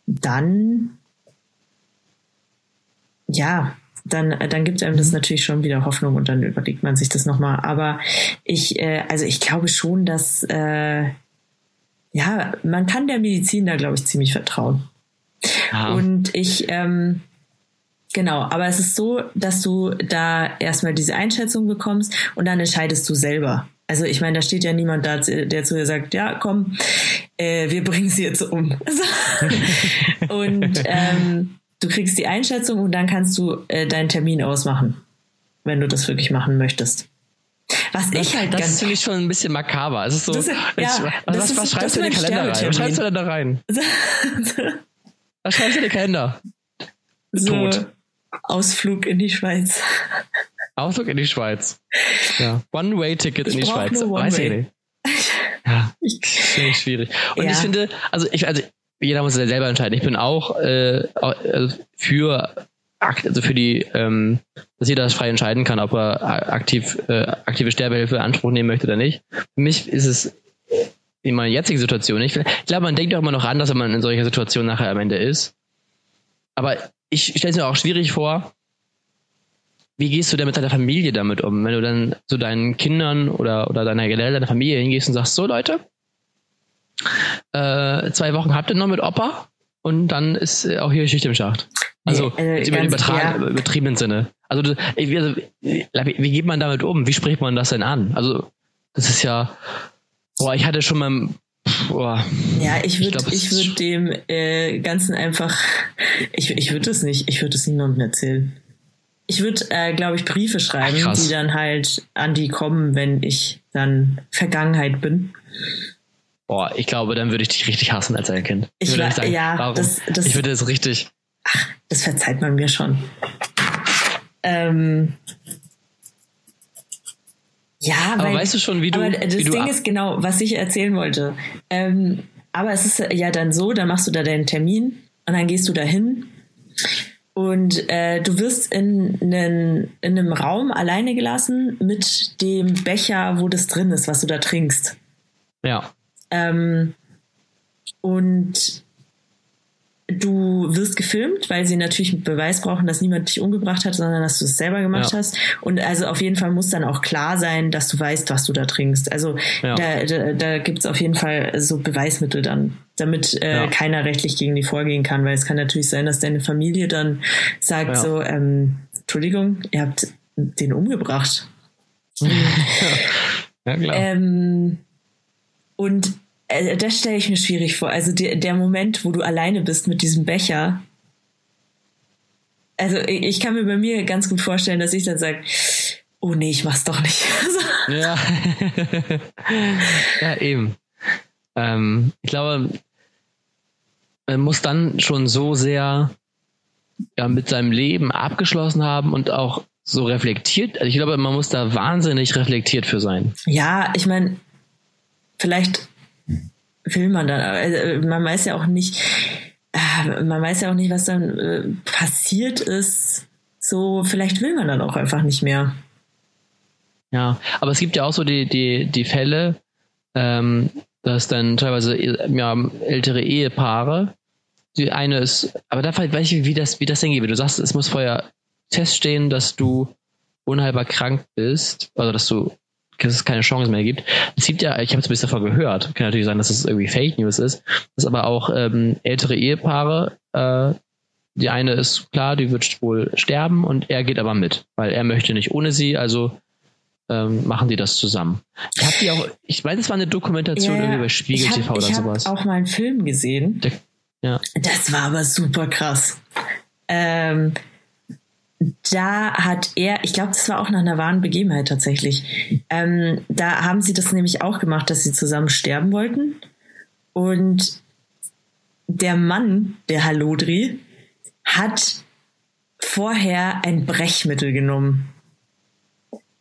dann, ja, dann, dann gibt einem das natürlich schon wieder Hoffnung und dann überlegt man sich das nochmal. Aber ich, äh, also ich glaube schon, dass äh, ja, man kann der Medizin da, glaube ich, ziemlich vertrauen. Ah. Und ich, ähm, genau, aber es ist so, dass du da erstmal diese Einschätzung bekommst und dann entscheidest du selber. Also ich meine, da steht ja niemand da, der zu dir sagt, ja, komm, äh, wir bringen sie jetzt um. und ähm, du kriegst die Einschätzung und dann kannst du äh, deinen Termin ausmachen, wenn du das wirklich machen möchtest. Was das, ich halt das ganz finde ich schon ein bisschen makaber. Es ist so, das, ja, was, was, was schreibst du in den Kalender rein? Was schreibst du denn da rein? was schreibst du in den Kalender? So, Tot. Ausflug in die Schweiz. Ausflug in die Schweiz. Ja. One-Way-Ticket in die Schweiz. Weiß ich nicht. Ja, Ich, finde ich schwierig. Und Ja. ich finde, also ich, also jeder muss ja selber entscheiden. Ich bin auch äh, also für also für die, ähm, dass jeder das frei entscheiden kann, ob er aktiv äh, aktive Sterbehilfe in Anspruch nehmen möchte oder nicht. Für mich ist es in meiner jetzigen Situation nicht. Ich glaube, man denkt auch immer noch an, dass man in solcher Situation nachher am Ende ist. Aber ich stelle es mir auch schwierig vor, wie gehst du denn mit deiner Familie damit um, wenn du dann zu deinen Kindern oder, oder deiner deiner Familie hingehst und sagst, so Leute, äh, zwei Wochen habt ihr noch mit Opa und dann ist auch hier Schicht im Schacht. Also, Nee, jetzt im übertragen, ja. übertriebenen Sinne. Also, ich- also, wie, wie geht man damit um? Wie spricht man das denn an? Also, das ist ja, boah, ich hatte schon mal, boah, ja, ich würde es ich würd dem äh, Ganzen einfach, ich, ich würde es nicht, ich würde es niemandem erzählen. Ich würde, äh, glaube ich, Briefe schreiben, Ach, die dann halt an die kommen, wenn ich dann Vergangenheit bin. boah, ich glaube, dann würde ich dich richtig hassen als ein Kind. Ich würde wa- nicht sagen, ja, warum? das- das- ich würde das richtig, Das verzeiht man mir schon. Ähm, ja, aber weil, weißt du schon, wie du, aber das du Ding ab- ist genau, was ich erzählen wollte. Ähm, aber es ist ja dann so, dann machst du da deinen Termin und dann gehst du dahin und äh, du wirst in, einen, in einem Raum alleine gelassen mit dem Becher, wo das drin ist, was du da trinkst. ja, Ähm, und du wirst gefilmt, weil sie natürlich einen Beweis brauchen, dass niemand dich umgebracht hat, sondern dass du es selber gemacht Ja. hast. Und also auf jeden Fall muss dann auch klar sein, dass du weißt, was du da trinkst. Also Ja. da, da, da gibt es auf jeden Fall so Beweismittel dann, damit äh, Ja. keiner rechtlich gegen die vorgehen kann, weil es kann natürlich sein, dass deine Familie dann sagt so, ähm, Entschuldigung, ihr habt den umgebracht. ja klar. Ähm, und das stelle ich mir schwierig vor. Also der, der Moment, wo du alleine bist mit diesem Becher. Also ich, kann mir bei mir ganz gut vorstellen, dass ich dann sage, oh nee, ich mach's doch nicht. Ja. ja, eben. Ähm, ich glaube, man muss dann schon so sehr ja, mit seinem Leben abgeschlossen haben und auch so reflektiert. Also ich glaube, man muss da wahnsinnig reflektiert für sein. ja, ich meine, vielleicht will man dann, also man weiß ja auch nicht, äh, man weiß ja auch nicht, was dann äh, passiert ist. So, vielleicht will man dann auch einfach nicht mehr. Ja, aber es gibt ja auch so die, die, die Fälle, ähm, dass dann teilweise ja, ältere Ehepaare, die eine ist, aber da weiß ich, wie das, wie das denn geht. Du sagst, es muss vorher feststehen, dass du unheilbar krank bist, also dass du dass es keine Chance mehr gibt. Es gibt ja, ich habe es ein bisschen davon gehört, kann natürlich sein, dass es irgendwie Fake News ist, dass aber auch ähm, ältere Ehepaare, äh, die eine ist klar, die wird wohl sterben und er geht aber mit, weil er möchte nicht ohne sie, also ähm, machen die das zusammen. Ich habe die auch, ich weiß, es war eine Dokumentation irgendwie bei Spiegel ich TV hab, oder ich hab sowas. auch mal einen Film gesehen. Der, ja. Das war aber super krass. Ähm, da hat er, ich glaube, das war auch nach einer wahren Begebenheit tatsächlich. Ähm, da haben sie das nämlich auch gemacht, dass sie zusammen sterben wollten. Und der Mann, der Halodri, hat vorher ein Brechmittel genommen.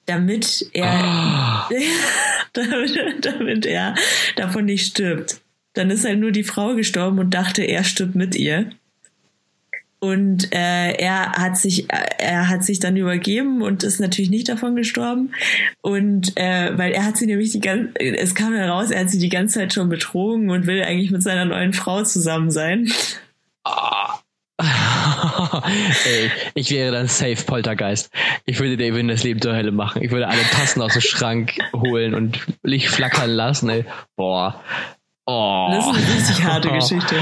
Damit er, Ah, damit, damit er davon nicht stirbt. Dann ist halt nur die Frau gestorben und dachte, er stirbt mit ihr. Und äh, er hat sich, äh, er hat sich dann übergeben und ist natürlich nicht davon gestorben. Und äh, weil er hat sie nämlich die ganze, es kam heraus, er hat sie die ganze Zeit schon betrogen und will eigentlich mit seiner neuen Frau zusammen sein. Ey, ich wäre dann safe Poltergeist. Ich würde David das Leben zur Hölle machen. Ich würde alle Tassen aus dem Schrank holen und Licht flackern lassen. Ey. Boah. Oh. Das ist eine richtig harte Geschichte.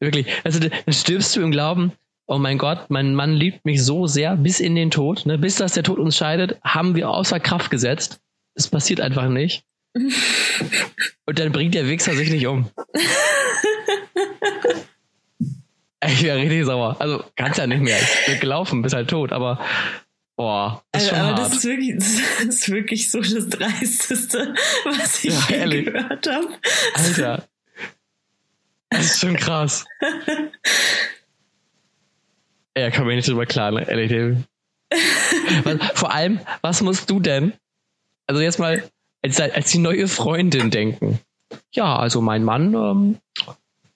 Wirklich. Also dann stirbst du im Glauben, oh mein Gott, mein Mann liebt mich so sehr bis in den Tod. Ne? Bis dass der Tod uns scheidet, haben wir außer Kraft gesetzt. Es passiert einfach nicht. Und dann bringt der Wichser sich nicht um. Ich wäre richtig sauer. Also kannst ja nicht mehr. Ich bin gelaufen, bist halt tot, aber boah, das ist Also, schon aber hart. das ist wirklich, das ist wirklich so das Dreisteste, was ich Ja, je gehört habe. Alter. Das ist schon krass. Ja, kann man nicht drüber klar, ne? ehrlich. Vor allem, was musst du denn? Also jetzt mal als, als die neue Freundin denken. Ja, also mein Mann ähm,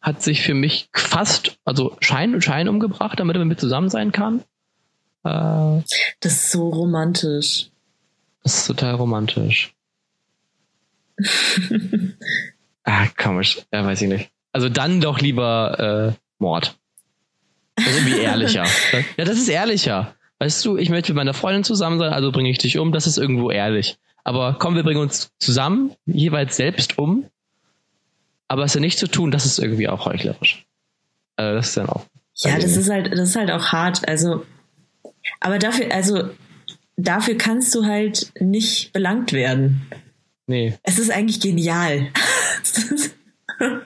hat sich für mich fast, also Schein und Schein umgebracht, damit er mit mir zusammen sein kann. Äh, das ist so romantisch. Das ist total romantisch. ah, komisch. Ja, weiß ich nicht. Also dann doch lieber äh, Mord. Das ist irgendwie ehrlicher. ja, das ist ehrlicher. Weißt du, ich möchte mit meiner Freundin zusammen sein, also bringe ich dich um. Das ist irgendwo ehrlich. Aber komm, wir bringen uns zusammen, jeweils selbst um. Aber es ja nicht zu tun, das ist irgendwie auch heuchlerisch. Also das ist dann auch. Ja, das ist halt, das ist halt auch hart. Also, aber dafür, also dafür kannst du halt nicht belangt werden. Nee. Es ist eigentlich genial.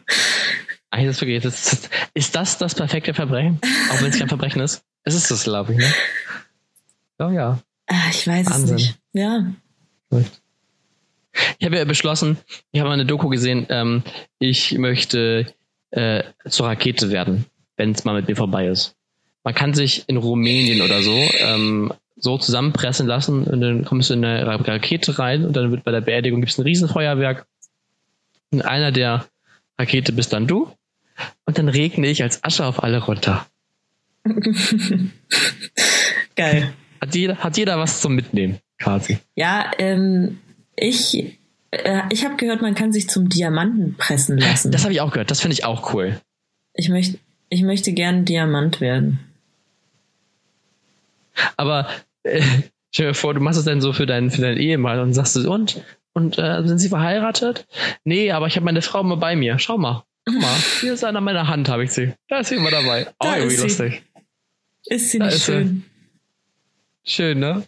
eigentlich ist, wirklich, das ist, ist das das perfekte Verbrechen? Auch wenn es kein Verbrechen ist? Es ist das, glaube ich, ne? Oh ja. Ah, ich weiß Wahnsinn. es nicht. Ja. Ich habe ja beschlossen, ich habe eine Doku gesehen, ähm, ich möchte äh, zur Rakete werden, wenn es mal mit mir vorbei ist. Man kann sich in Rumänien oder so ähm, so zusammenpressen lassen und dann kommst du in eine Rakete rein und dann wird bei der Beerdigung gibt es ein Riesenfeuerwerk. Und einer der Rakete bist dann du und dann regne ich als Asche auf alle runter. Geil. Hat jeder, hat jeder was zum Mitnehmen, quasi. Ja, ähm, ich, äh, ich habe gehört, man kann sich zum Diamanten pressen lassen. Das habe ich auch gehört. Das finde ich auch cool. Ich möchte, ich möchte gern Diamant werden. Aber äh, stell dir vor, du machst es dann so für deinen, für deinen Ehemann und sagst du, und? Und äh, sind sie verheiratet? Nee, aber ich habe meine Frau immer bei mir. Schau mal. Guck mal, hier ist einer meiner Hand, habe ich sie. Da ist sie immer dabei. Oh, irgendwie ist lustig. Ist sie da nicht ist schön? Sie. Schön, ne?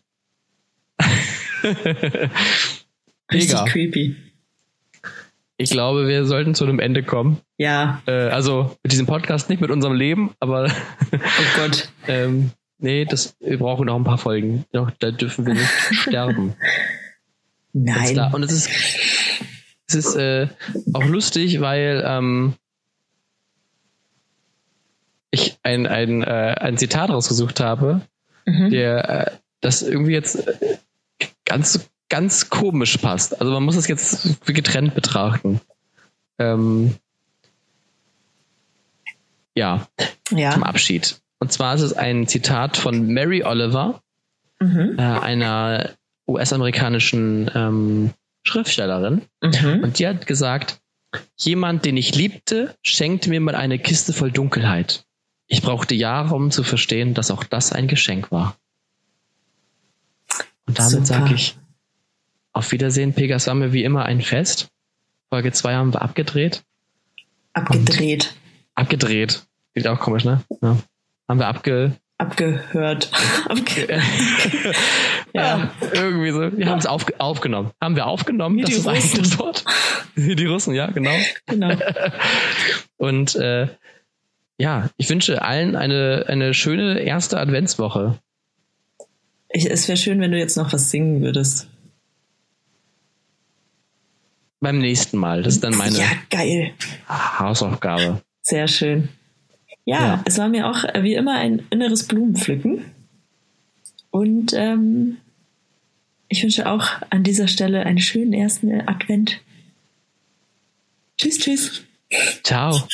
Richtig Mega. creepy. Ich glaube, wir sollten zu einem Ende kommen. Ja. Äh, also mit diesem Podcast, nicht mit unserem Leben, aber. oh Gott. ähm, nee, das, wir brauchen noch ein paar Folgen. Doch, da dürfen wir nicht sterben. Nein. Und es ist, es ist äh, auch lustig, weil ähm, ich ein, ein, äh, ein Zitat rausgesucht habe, mhm. der äh, das irgendwie jetzt äh, ganz ganz komisch passt. Also man muss es jetzt getrennt betrachten. Ähm, ja, ja, zum Abschied. Und zwar ist es ein Zitat von Mary Oliver, mhm. äh, einer US-amerikanischen ähm, Schriftstellerin. Mhm. Und die hat gesagt, jemand, den ich liebte, schenkte mir mal eine Kiste voll Dunkelheit. Ich brauchte Jahre, um zu verstehen, dass auch das ein Geschenk war. Und damit sage ich, auf Wiedersehen, Pegas war mir wie immer ein Fest. Folge 2 haben wir abgedreht. Abgedreht. Und abgedreht. Klingt auch komisch, ne? Ja. Haben wir abge... Abgehört. Abge ja. irgendwie so. Wir haben es auf, aufgenommen. Haben wir aufgenommen? Das ist eigentlich das Wort. die Russen, ja, genau. Genau. Und äh, ja, ich wünsche allen eine, eine schöne erste Adventswoche. Ich, es wäre schön, wenn du jetzt noch was singen würdest. Beim nächsten Mal. Das ist dann meine ja, geil. Hausaufgabe. Sehr schön. Ja, ja, es war mir auch äh, wie immer ein inneres Blumenpflücken. Und ähm, ich wünsche auch an dieser Stelle einen schönen ersten Advent. Tschüss, tschüss. Ciao.